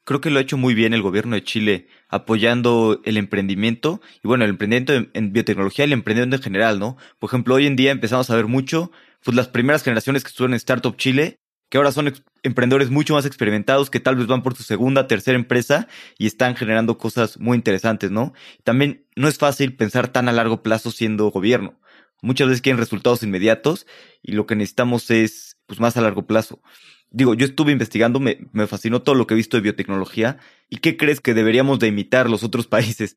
Creo que lo ha hecho muy bien el gobierno de Chile apoyando el emprendimiento y bueno, el emprendimiento en, biotecnología y el emprendimiento en general, ¿no? Por ejemplo, hoy en día empezamos a ver mucho, pues las primeras generaciones que estuvieron en Startup Chile, que ahora son emprendedores mucho más experimentados, que tal vez van por su segunda, tercera empresa y están generando cosas muy interesantes, ¿no? También no es fácil pensar tan a largo plazo siendo gobierno. Muchas veces quieren resultados inmediatos y lo que necesitamos es pues más a largo plazo. Digo, yo estuve investigando, me, me fascinó todo lo que he visto de biotecnología. ¿Y qué crees que deberíamos de imitar los otros países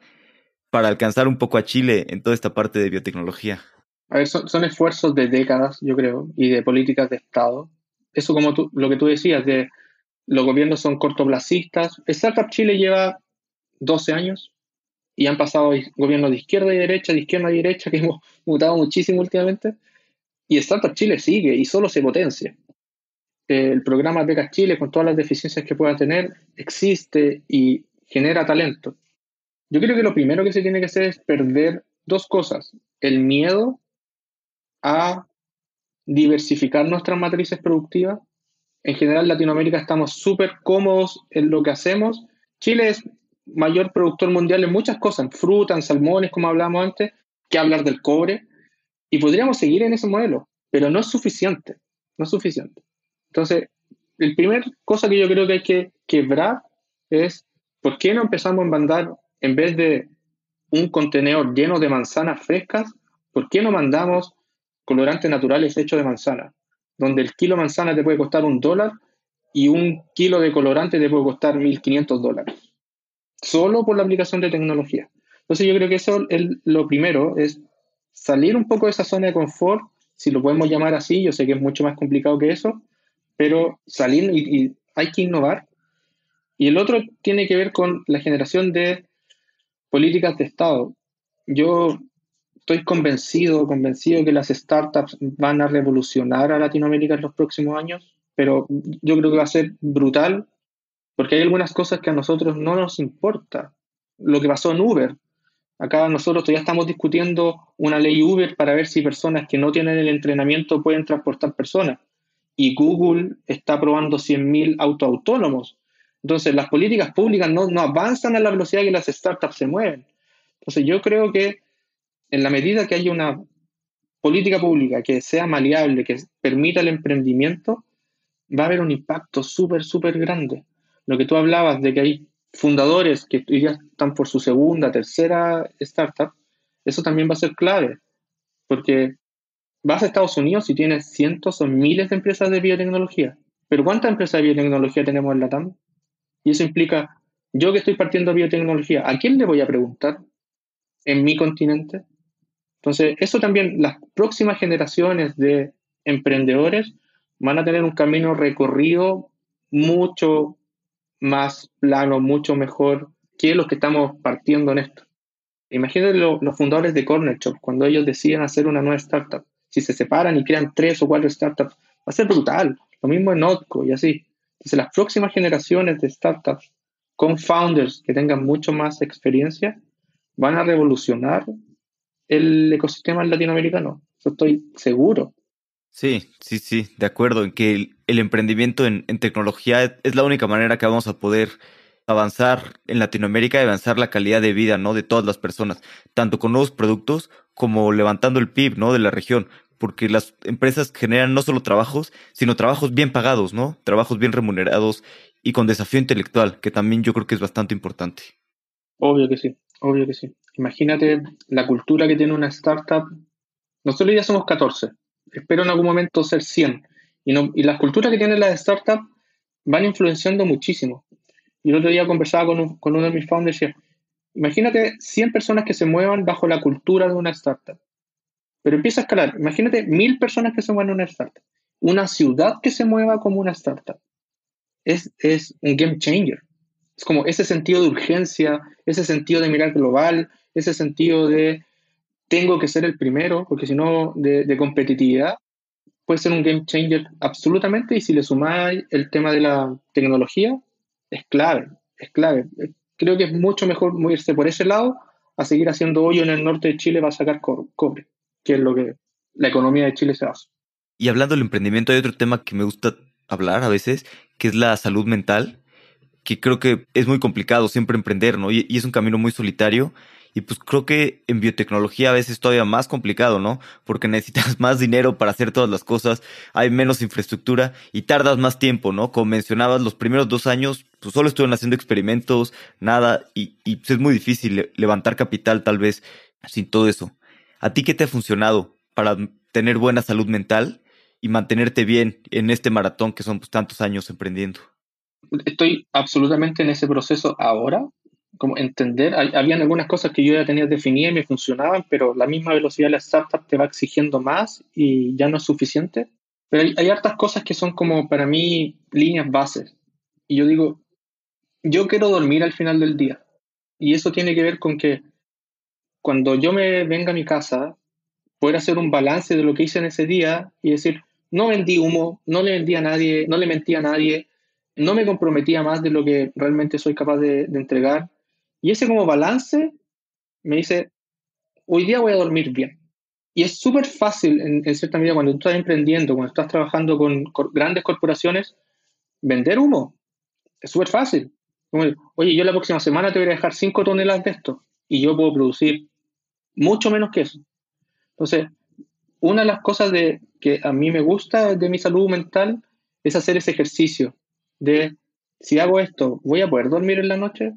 para alcanzar un poco a Chile en toda esta parte de biotecnología? A ver, son, esfuerzos de décadas, yo creo, y de políticas de Estado. Eso como tú, lo que tú decías, de los gobiernos son cortoplacistas. Startup Chile lleva 12 años, y han pasado gobiernos de izquierda y derecha, de izquierda y derecha, que hemos mutado muchísimo últimamente, y Startup Chile sigue y solo se potencia. El programa Becas Chile, con todas las deficiencias que pueda tener, existe y genera talento. Yo creo que lo primero que se tiene que hacer es perder dos cosas. El miedo a diversificar nuestras matrices productivas. En general, Latinoamérica estamos súper cómodos en lo que hacemos. Chile es mayor productor mundial en muchas cosas, en frutas, en salmones, como hablábamos antes, que hablar del cobre. Y podríamos seguir en ese modelo, pero no es suficiente. No es suficiente. Entonces, el primer cosa que yo creo que hay que quebrar es por qué no empezamos a mandar, en vez de un contenedor lleno de manzanas frescas, ¿por qué no mandamos colorantes naturales hechos de manzana? Donde el kilo de manzana te puede costar un dólar y un kilo de colorante te puede costar 1.500 dólares solo por la aplicación de tecnología. Entonces yo creo que eso es lo primero, es salir un poco de esa zona de confort, si lo podemos llamar así, yo sé que es mucho más complicado que eso, pero salir y, hay que innovar. Y el otro tiene que ver con la generación de políticas de Estado. Yo estoy convencido, convencido que las startups van a revolucionar a Latinoamérica en los próximos años, pero yo creo que va a ser brutal porque hay algunas cosas que a nosotros no nos importa. Lo que pasó en Uber. Acá nosotros todavía estamos discutiendo una ley Uber para ver si personas que no tienen el entrenamiento pueden transportar personas. Y Google está probando 100.000 autos autónomos. Entonces, las políticas públicas no, no avanzan a la velocidad que las startups se mueven. Entonces, yo creo que en la medida que haya una política pública que sea maleable, que permita el emprendimiento, va a haber un impacto súper, súper grande lo que tú hablabas de que hay fundadores que ya están por su segunda, tercera startup, eso también va a ser clave, porque vas a Estados Unidos y tienes cientos o miles de empresas de biotecnología, pero ¿cuántas empresas de biotecnología tenemos en la TAM? Y eso implica, yo que estoy partiendo biotecnología, ¿a quién le voy a preguntar en mi continente? Entonces, eso también, las próximas generaciones de emprendedores van a tener un camino recorrido mucho más plano, mucho mejor que los que estamos partiendo en esto. Imagínate los fundadores de Corner Shop, cuando ellos deciden hacer una nueva startup. Si se separan y crean tres o cuatro startups, va a ser brutal. Lo mismo en Notco y así. Entonces, las próximas generaciones de startups con founders que tengan mucho más experiencia van a revolucionar el ecosistema latinoamericano. Eso estoy seguro. Sí, sí, sí, de acuerdo en que el, emprendimiento en, tecnología es la única manera que vamos a poder avanzar en Latinoamérica y avanzar la calidad de vida, ¿no? De todas las personas, tanto con nuevos productos como levantando el PIB, ¿no? De la región, porque las empresas generan no solo trabajos, sino trabajos bien pagados, ¿no? Trabajos bien remunerados y con desafío intelectual, que también yo creo que es bastante importante. Obvio que sí, obvio que sí. Imagínate la cultura que tiene una startup. Nosotros ya somos 14 espero en algún momento ser 100. Y, no, y las culturas que tienen las startups van influenciando muchísimo. Y el otro día conversaba con, con uno de mis founders y decía, imagínate 100 personas que se muevan bajo la cultura de una startup. Pero empieza a escalar. Imagínate mil personas que se muevan en una startup. Una ciudad que se mueva como una startup. Es, es un game changer. Es como ese sentido de urgencia, ese sentido de mirar global, ese sentido de tengo que ser el primero, porque si no, de, competitividad, puede ser un game changer absolutamente. Y si le sumáis el tema de la tecnología, es clave, es clave. Creo que es mucho mejor moverse por ese lado a seguir haciendo hoyo en el norte de Chile para sacar cobre, que es lo que la economía de Chile se hace. Y hablando del emprendimiento, hay otro tema que me gusta hablar a veces, que es la salud mental, que creo que es muy complicado siempre emprender, ¿no? y es un camino muy solitario y pues creo que en biotecnología a veces es todavía más complicado, ¿no? Porque necesitas más dinero para hacer todas las cosas, hay menos infraestructura y tardas más tiempo, ¿no? Como mencionabas, los primeros dos años, pues solo estuvieron haciendo experimentos, nada, y, y pues es muy difícil levantar capital tal vez sin todo eso. ¿A ti qué te ha funcionado para tener buena salud mental y mantenerte bien en este maratón que son pues, tantos años emprendiendo? Estoy absolutamente en ese proceso ahora como entender, habían algunas cosas que yo ya tenía definidas y me funcionaban, pero la misma velocidad de la startup te va exigiendo más y ya no es suficiente. Pero hay, hay hartas cosas que son como para mí líneas bases. Y yo digo, yo quiero dormir al final del día. Y eso tiene que ver con que cuando yo me venga a mi casa, poder hacer un balance de lo que hice en ese día y decir, no vendí humo, no le vendí a nadie, no le mentí a nadie, no me comprometía más de lo que realmente soy capaz de, de entregar y ese como balance me dice, hoy día voy a dormir bien. Y es súper fácil, en, cierta medida, cuando tú estás emprendiendo, cuando estás trabajando con, grandes corporaciones, vender humo. Es súper fácil. Oye, yo la próxima semana te voy a dejar 5 toneladas de esto y yo puedo producir mucho menos que eso. Entonces, una de las cosas de, que a mí me gusta de mi salud mental es hacer ese ejercicio de, si hago esto, ¿voy a poder dormir en la noche?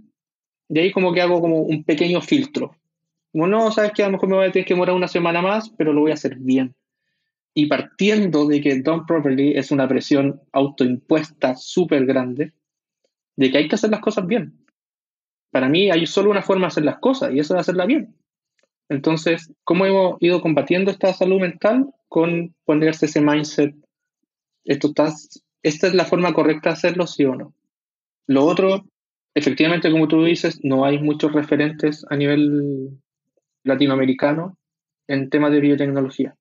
De ahí como que hago como un pequeño filtro. Como no, sabes que a lo mejor me voy a tener que demorar una semana más, pero lo voy a hacer bien. Y partiendo de que Done Properly es una presión autoimpuesta súper grande, de que hay que hacer las cosas bien. Para mí hay solo una forma de hacer las cosas y eso es hacerla bien. Entonces, ¿cómo hemos ido combatiendo esta salud mental? Con ponerse ese mindset. Esto está, esta es la forma correcta de hacerlo, sí o no. Lo otro efectivamente, como tú dices, no hay muchos referentes a nivel latinoamericano en temas de biotecnología.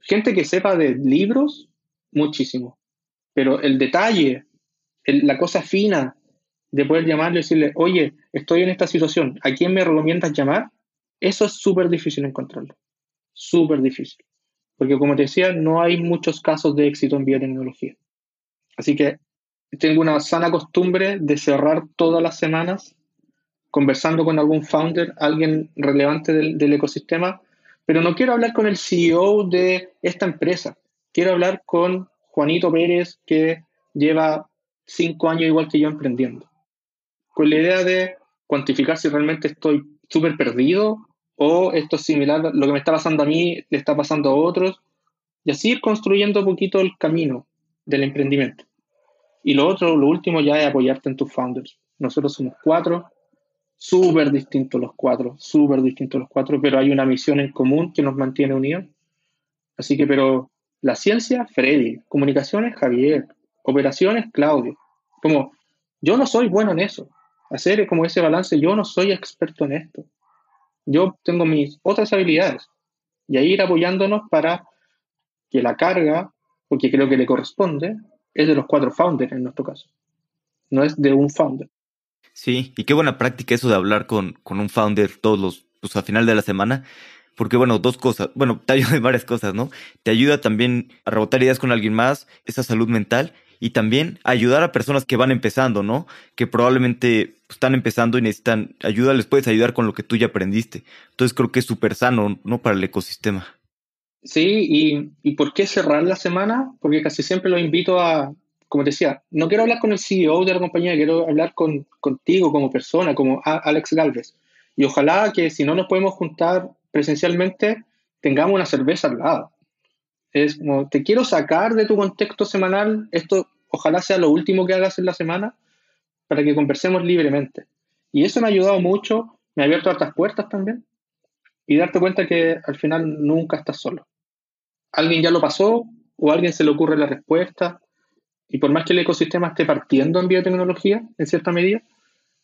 Gente que sepa de libros, muchísimo. Pero el detalle, la cosa fina de poder llamarle y decirle, oye, estoy en esta situación, ¿a quién me recomiendas llamar? Eso es súper difícil encontrarlo. Súper difícil. Porque como te decía, no hay muchos casos de éxito en biotecnología. Así que tengo una sana costumbre de cerrar todas las semanas conversando con algún founder, alguien relevante del, ecosistema, pero no quiero hablar con el CEO de esta empresa. Quiero hablar con Juanito Pérez, que lleva cinco años igual que yo emprendiendo. con la idea de cuantificar si realmente estoy súper perdido o esto es similar, lo que me está pasando a mí le está pasando a otros, y así ir construyendo un poquito el camino del emprendimiento. Y lo otro, lo último ya es apoyarte en tus founders. Nosotros somos cuatro, súper distintos los cuatro, súper distintos los cuatro, pero hay una misión en común que nos mantiene unidos. Así que, pero la ciencia, Freddy, comunicaciones, Javier, operaciones, Claudio. Como, yo no soy bueno en eso. Hacer como ese balance, yo no soy experto en esto. Yo tengo mis otras habilidades. Y ahí ir apoyándonos para que la carga, porque creo que le corresponde, es de los cuatro founders en nuestro caso. No es de un founder. Sí, y qué buena práctica eso de hablar con, con un founder todos los, pues al final de la semana. Porque bueno, dos cosas, bueno, te ayuda en varias cosas, ¿no? Te ayuda también a rebotar ideas con alguien más, esa salud mental, y también ayudar a personas que van empezando, ¿no? Que probablemente están empezando y necesitan ayuda, les puedes ayudar con lo que tú ya aprendiste. Entonces creo que es súper sano, ¿no? Para el ecosistema. Sí, y, y, ¿por qué cerrar la semana? Porque casi siempre lo invito a, como te decía, no quiero hablar con el CEO de la compañía, quiero hablar con, contigo como persona, como Alex Galvez. Y ojalá que si no nos podemos juntar presencialmente, tengamos una cerveza al lado. Es como, te quiero sacar de tu contexto semanal, esto ojalá sea lo último que hagas en la semana, para que conversemos libremente. Y eso me ha ayudado mucho, me ha abierto otras puertas también, y darte cuenta que al final nunca estás solo. Alguien ya lo pasó, o a alguien se le ocurre la respuesta, y por más que el ecosistema esté partiendo en biotecnología, en cierta medida,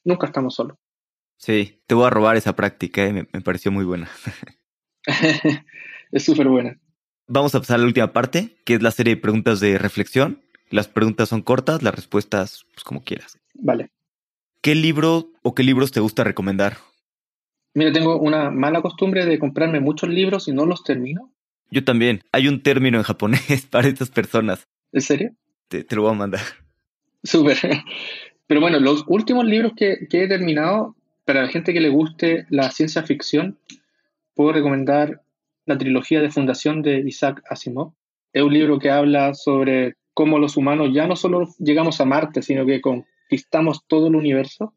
nunca estamos solos. Sí, te voy a robar esa práctica, ¿eh? me, me pareció muy buena. es súper buena. Vamos a pasar a la última parte, que es la serie de preguntas de reflexión. Las preguntas son cortas, las respuestas, pues como quieras. Vale. ¿Qué libro o qué libros te gusta recomendar? Mira, tengo una mala costumbre de comprarme muchos libros y no los termino. Yo también. Hay un término en japonés para estas personas. ¿En serio? Te, te lo voy a mandar. Súper. Pero bueno, los últimos libros que, que he terminado, para la gente que le guste la ciencia ficción, puedo recomendar la trilogía de fundación de Isaac Asimov. Es un libro que habla sobre cómo los humanos ya no solo llegamos a Marte, sino que conquistamos todo el universo.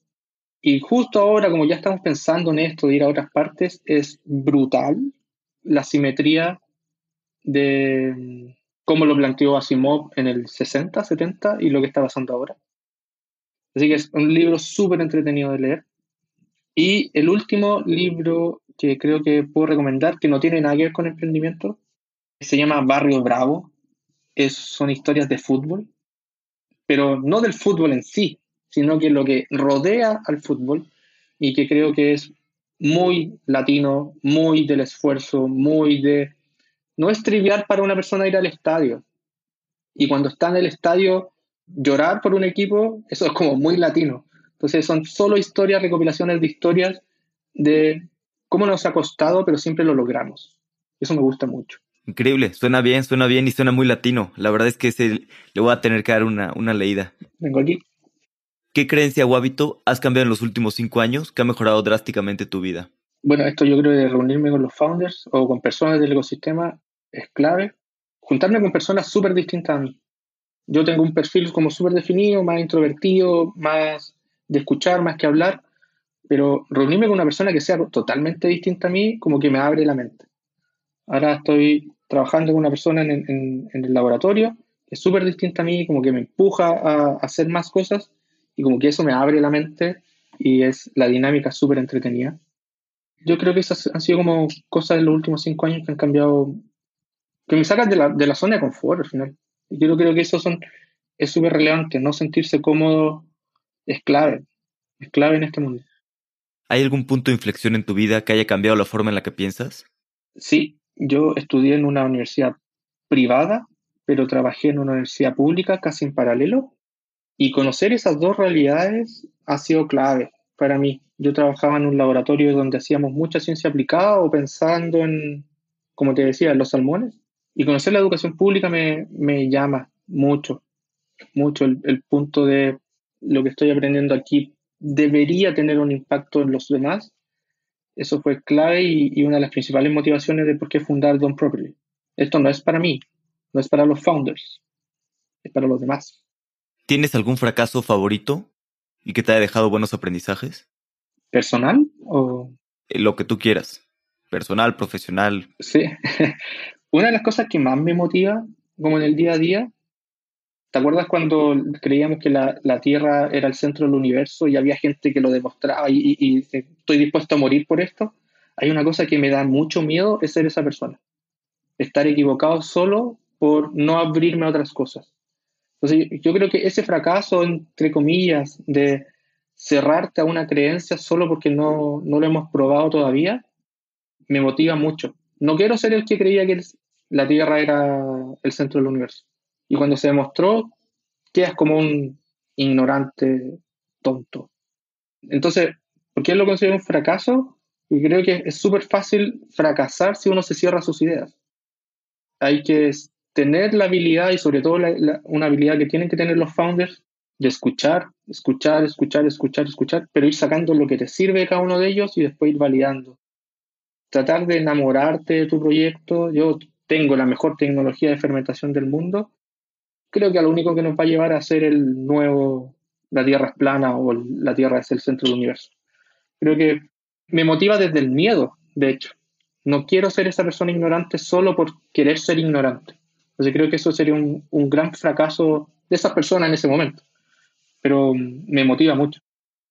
Y justo ahora, como ya estamos pensando en esto de ir a otras partes, es brutal la simetría de cómo lo planteó Asimov en el 60, 70 y lo que está pasando ahora. Así que es un libro súper entretenido de leer. Y el último libro que creo que puedo recomendar, que no tiene nada que ver con emprendimiento, se llama Barrio Bravo. Es, son historias de fútbol, pero no del fútbol en sí, sino que lo que rodea al fútbol y que creo que es muy latino, muy del esfuerzo, muy de... No es trivial para una persona ir al estadio. Y cuando está en el estadio, llorar por un equipo, eso es como muy latino. Entonces son solo historias, recopilaciones de historias de cómo nos ha costado, pero siempre lo logramos. Eso me gusta mucho. Increíble, suena bien, suena bien y suena muy latino. La verdad es que ese, le voy a tener que dar una, una leída. Vengo aquí. ¿Qué creencia o hábito has cambiado en los últimos cinco años que ha mejorado drásticamente tu vida? Bueno, esto yo creo que reunirme con los founders o con personas del ecosistema es clave. Juntarme con personas súper distintas a mí. Yo tengo un perfil como súper definido, más introvertido, más de escuchar, más que hablar pero reunirme con una persona que sea totalmente distinta a mí, como que me abre la mente. Ahora estoy trabajando con una persona en, el laboratorio que es súper distinta a mí, como que me empuja a, hacer más cosas y como que eso me abre la mente y es la dinámica súper entretenida. Yo creo que esas han sido como cosas de los últimos cinco años que han cambiado, que me sacan de la, de la zona de confort al final. Y yo creo que eso son, es súper relevante, no sentirse cómodo es clave, es clave en este mundo. ¿Hay algún punto de inflexión en tu vida que haya cambiado la forma en la que piensas? Sí, yo estudié en una universidad privada, pero trabajé en una universidad pública casi en paralelo. Y conocer esas dos realidades ha sido clave para mí. Yo trabajaba en un laboratorio donde hacíamos mucha ciencia aplicada o pensando en, como te decía, en los salmones. Y conocer la educación pública me, me llama mucho, mucho el, el punto de lo que estoy aprendiendo aquí debería tener un impacto en los demás. Eso fue clave y, una de las principales motivaciones de por qué fundar Don Properly. Esto no es para mí, no es para los founders, es para los demás. ¿Tienes algún fracaso favorito? y que te haya dejado buenos aprendizajes? ¿Personal o...? Eh, lo que tú quieras. Personal, profesional. Sí. Una de las cosas que más me motiva, como en el día a día, ¿te acuerdas cuando creíamos que la, Tierra era el centro del universo y había gente que lo demostraba y, y estoy dispuesto a morir por esto? Hay una cosa que me da mucho miedo, es ser esa persona. Estar equivocado solo por no abrirme a otras cosas. Entonces, yo creo que ese fracaso, entre comillas, de cerrarte a una creencia solo porque no, no lo hemos probado todavía, me motiva mucho. No quiero ser el que creía que la Tierra era el centro del universo. Y cuando se demostró, quedas como un ignorante tonto. Entonces, ¿por qué lo considero un fracaso? Y creo que es súper fácil fracasar si uno se cierra sus ideas. Hay que tener la habilidad y sobre todo una habilidad que tienen que tener los founders de escuchar, escuchar, escuchar, escuchar, escuchar, pero ir sacando lo que te sirve de cada uno de ellos y después ir validando. Tratar de enamorarte de tu proyecto. Yo tengo la mejor tecnología de fermentación del mundo. Creo que a lo único que nos va a llevar a ser el nuevo, la Tierra es plana o la Tierra es el centro del universo. Creo que me motiva desde el miedo, de hecho. No quiero ser esa persona ignorante solo por querer ser ignorante. Entonces creo que eso sería un, gran fracaso de esa persona en ese momento. Pero me motiva mucho.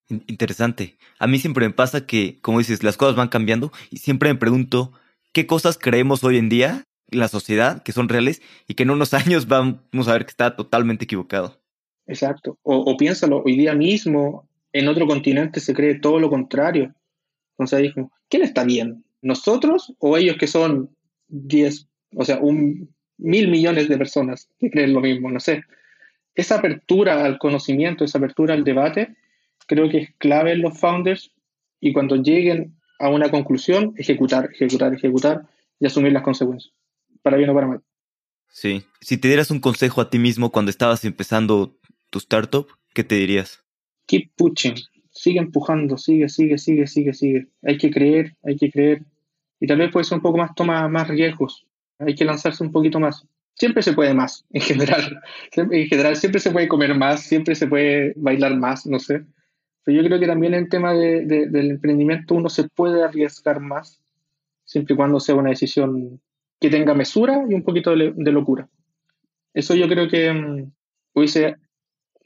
Interesante. A mí siempre me pasa que, como dices, las cosas van cambiando y siempre me pregunto qué cosas creemos hoy en día, la sociedad, que son reales y que en unos años vamos a ver que está totalmente equivocado. Exacto. O, o piénsalo, hoy día mismo en otro continente se cree todo lo contrario. Entonces dijo, ¿quién está bien? ¿Nosotros o ellos que son 10, o sea, un mil millones de personas que creen lo mismo, no sé. Esa apertura al conocimiento, esa apertura al debate, creo que es clave en los founders y cuando lleguen a una conclusión, ejecutar, ejecutar, ejecutar y asumir las consecuencias, para bien o para mal. Sí, si te dieras un consejo a ti mismo cuando estabas empezando tu startup, ¿qué te dirías? Keep pushing, sigue empujando, sigue, sigue, sigue, sigue, sigue. Hay que creer, hay que creer. Y tal vez puede ser un poco más, toma más riesgos, hay que lanzarse un poquito más. Siempre se puede más, en general. En general, siempre se puede comer más, siempre se puede bailar más, no sé. Pero yo creo que también el tema de, del emprendimiento uno se puede arriesgar más, siempre y cuando sea una decisión que tenga mesura y un poquito de, locura. Eso yo creo que um, hubiese...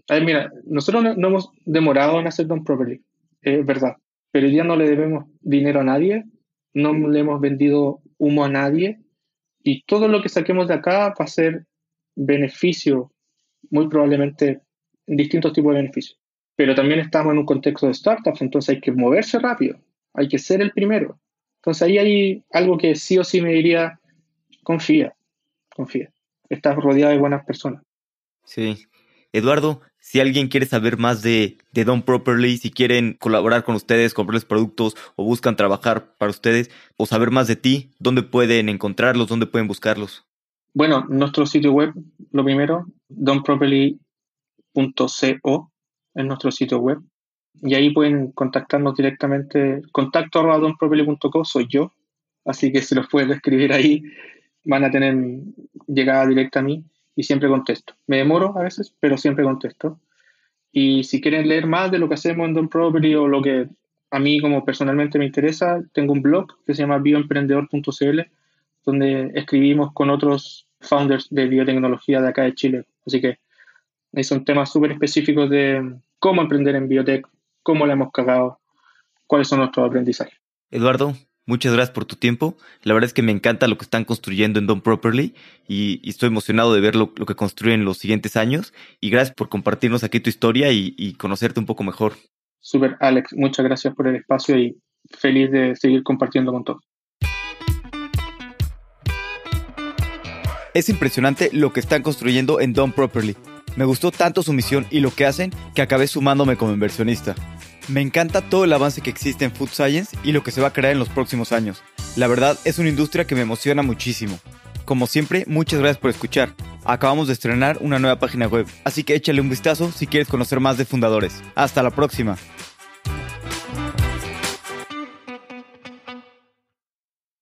A ver, mira, nosotros no, hemos demorado en hacer Don Properly, es verdad, pero ya no le debemos dinero a nadie, no le hemos vendido humo a nadie, y todo lo que saquemos de acá va a ser beneficio, muy probablemente distintos tipos de beneficios. Pero también estamos en un contexto de startups, entonces hay que moverse rápido, hay que ser el primero. Entonces ahí hay algo que sí o sí me diría, confía, confía. Estás rodeado de buenas personas. Sí. Eduardo, si alguien quiere saber más de, de Don Properly, si quieren colaborar con ustedes, comprarles productos o buscan trabajar para ustedes o saber más de ti, ¿dónde pueden encontrarlos? ¿Dónde pueden buscarlos? Bueno, nuestro sitio web, lo primero, donproperly.co es nuestro sitio web. Y ahí pueden contactarnos directamente. Contacto arroba donproperly.co soy yo. Así que si los pueden escribir ahí, van a tener llegada directa a mí y siempre contesto. Me demoro a veces, pero siempre contesto. Y si quieren leer más de lo que hacemos en Don Property o lo que a mí como personalmente me interesa, tengo un blog que se llama bioemprendedor.cl, donde escribimos con otros founders de biotecnología de acá de Chile. Así que son temas súper específicos de cómo emprender en biotech, cómo la hemos cagado, cuáles son nuestros aprendizajes. Eduardo, Muchas gracias por tu tiempo. La verdad es que me encanta lo que están construyendo en Don Properly y, estoy emocionado de ver lo, que construyen los siguientes años. Y gracias por compartirnos aquí tu historia y, y conocerte un poco mejor. Super, Alex. Muchas gracias por el espacio y feliz de seguir compartiendo con todos. Es impresionante lo que están construyendo en Don Properly. Me gustó tanto su misión y lo que hacen que acabé sumándome como inversionista. Me encanta todo el avance que existe en Food Science y lo que se va a crear en los próximos años. La verdad es una industria que me emociona muchísimo. Como siempre, muchas gracias por escuchar. Acabamos de estrenar una nueva página web, así que échale un vistazo si quieres conocer más de fundadores. Hasta la próxima.